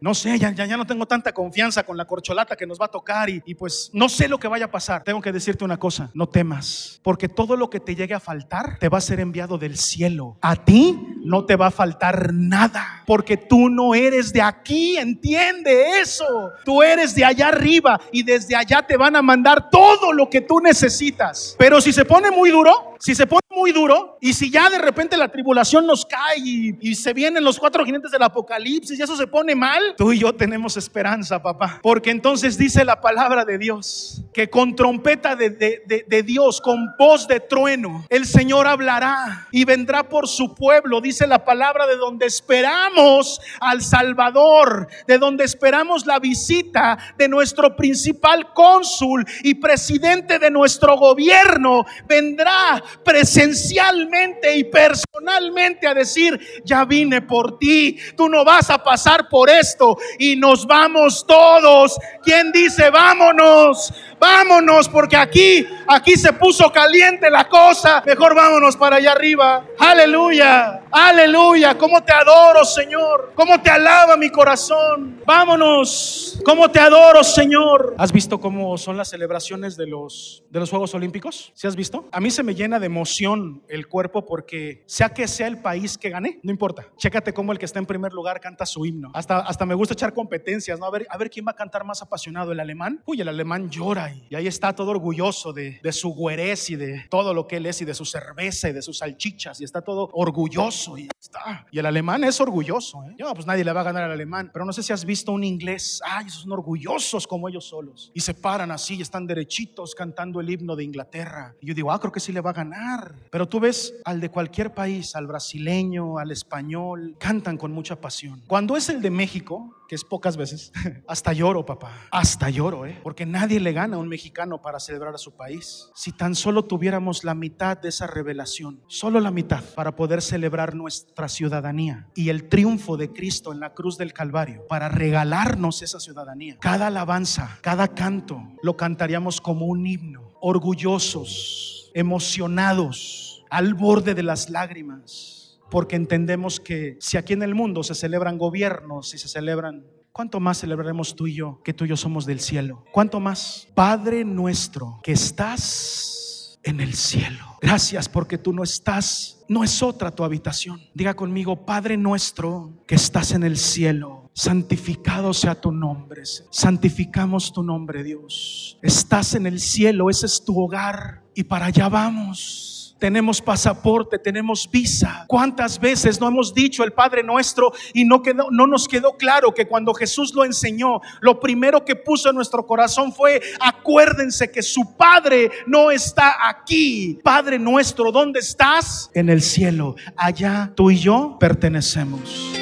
no sé, ya, ya, no tengo tanta confianza con la corcholata que nos va a tocar y, y pues no sé lo que vaya a pasar. Tengo que decirte una cosa, no temas, porque todo lo que te llegue a faltar te va a ser enviado del cielo. A ti no te va a faltar nada, porque tú no eres de aquí, entiende eso. Tú eres de allá arriba y desde allá te van a mandar todo lo que tú necesitas. Pero si se pone muy duro, si se pone muy duro y si ya de repente la tribulación nos cae y, se vienen los cuatro jinetes del apocalipsis y eso se pone mal, tú y yo tenemos esperanza, papá. Porque entonces dice la palabra de Dios que con trompeta de, de Dios, con voz de trueno, el Señor hablará y vendrá por su pueblo, dice la palabra de donde esperamos al Salvador, de donde esperamos la visita de nuestro principal cónsul y presidente de nuestro gobierno, vendrá presencialmente y personalmente a decir, ya vine por ti, tú no vas a pasar por esto y nos vamos todos. ¿Quién dice, vámonos? Vámonos porque aquí, aquí se puso caliente la cosa. Mejor vámonos para allá arriba. Aleluya, aleluya. ¿Cómo te adoro, Señor? ¿Cómo te alaba mi corazón? Vámonos. ¿Cómo te adoro, Señor? ¿Has visto cómo son las celebraciones de los, de los Juegos Olímpicos? ¿Sí has visto? A mí se me llena de emoción el cuerpo porque sea que sea el país que gane, no importa. Chécate cómo el que está en primer lugar canta su himno. Hasta, hasta me gusta echar competencias, ¿no? A ver, a ver quién va a cantar más apasionado, el alemán. Uy, el alemán llora y, ahí está todo orgulloso de, de su güerez y de todo lo que él es y de su cerveza y de sus salchichas y está todo orgulloso y está. Y el alemán es orgulloso, ¿eh? Yo, pues nadie le va a ganar al alemán, pero no sé si has visto un inglés, ay, son orgullosos como ellos solos y se paran así y están derechitos cantando el himno de Inglaterra. Y yo digo, ah, creo que sí le va a ganar. Pero tú ves al de cualquier país, al brasileño, al español, cantan con mucha pasión. Cuando es el de México, que es pocas veces, hasta lloro, papá, hasta lloro, ¿eh? Porque nadie le gana a un mexicano para celebrar a su país. Si tan solo tuviéramos la mitad de esa revelación, solo la mitad, para poder celebrar nuestra ciudadanía y el triunfo de Cristo en la cruz del Calvario, para regalarnos esa ciudadanía. Cada alabanza, cada canto, lo cantaríamos como un himno, orgullosos, emocionados, al borde de las lágrimas porque entendemos que si aquí en el mundo se celebran gobiernos y se celebran ¿Cuánto más celebraremos tú y yo que tú y yo somos del cielo? ¿Cuánto más? Padre nuestro que estás en el cielo. Gracias porque tú no estás, no es otra tu habitación. Diga conmigo, Padre nuestro que estás en el cielo. Santificado sea tu nombre. Santificamos tu nombre, Dios. Estás en el cielo, ese es tu hogar y para allá vamos tenemos pasaporte, tenemos visa. ¿Cuántas veces no hemos dicho el Padre nuestro y no, quedó, no nos quedó claro que cuando Jesús lo enseñó, lo primero que puso en nuestro corazón fue, acuérdense que su Padre no está aquí. Padre nuestro, ¿dónde estás? En el cielo. Allá tú y yo pertenecemos.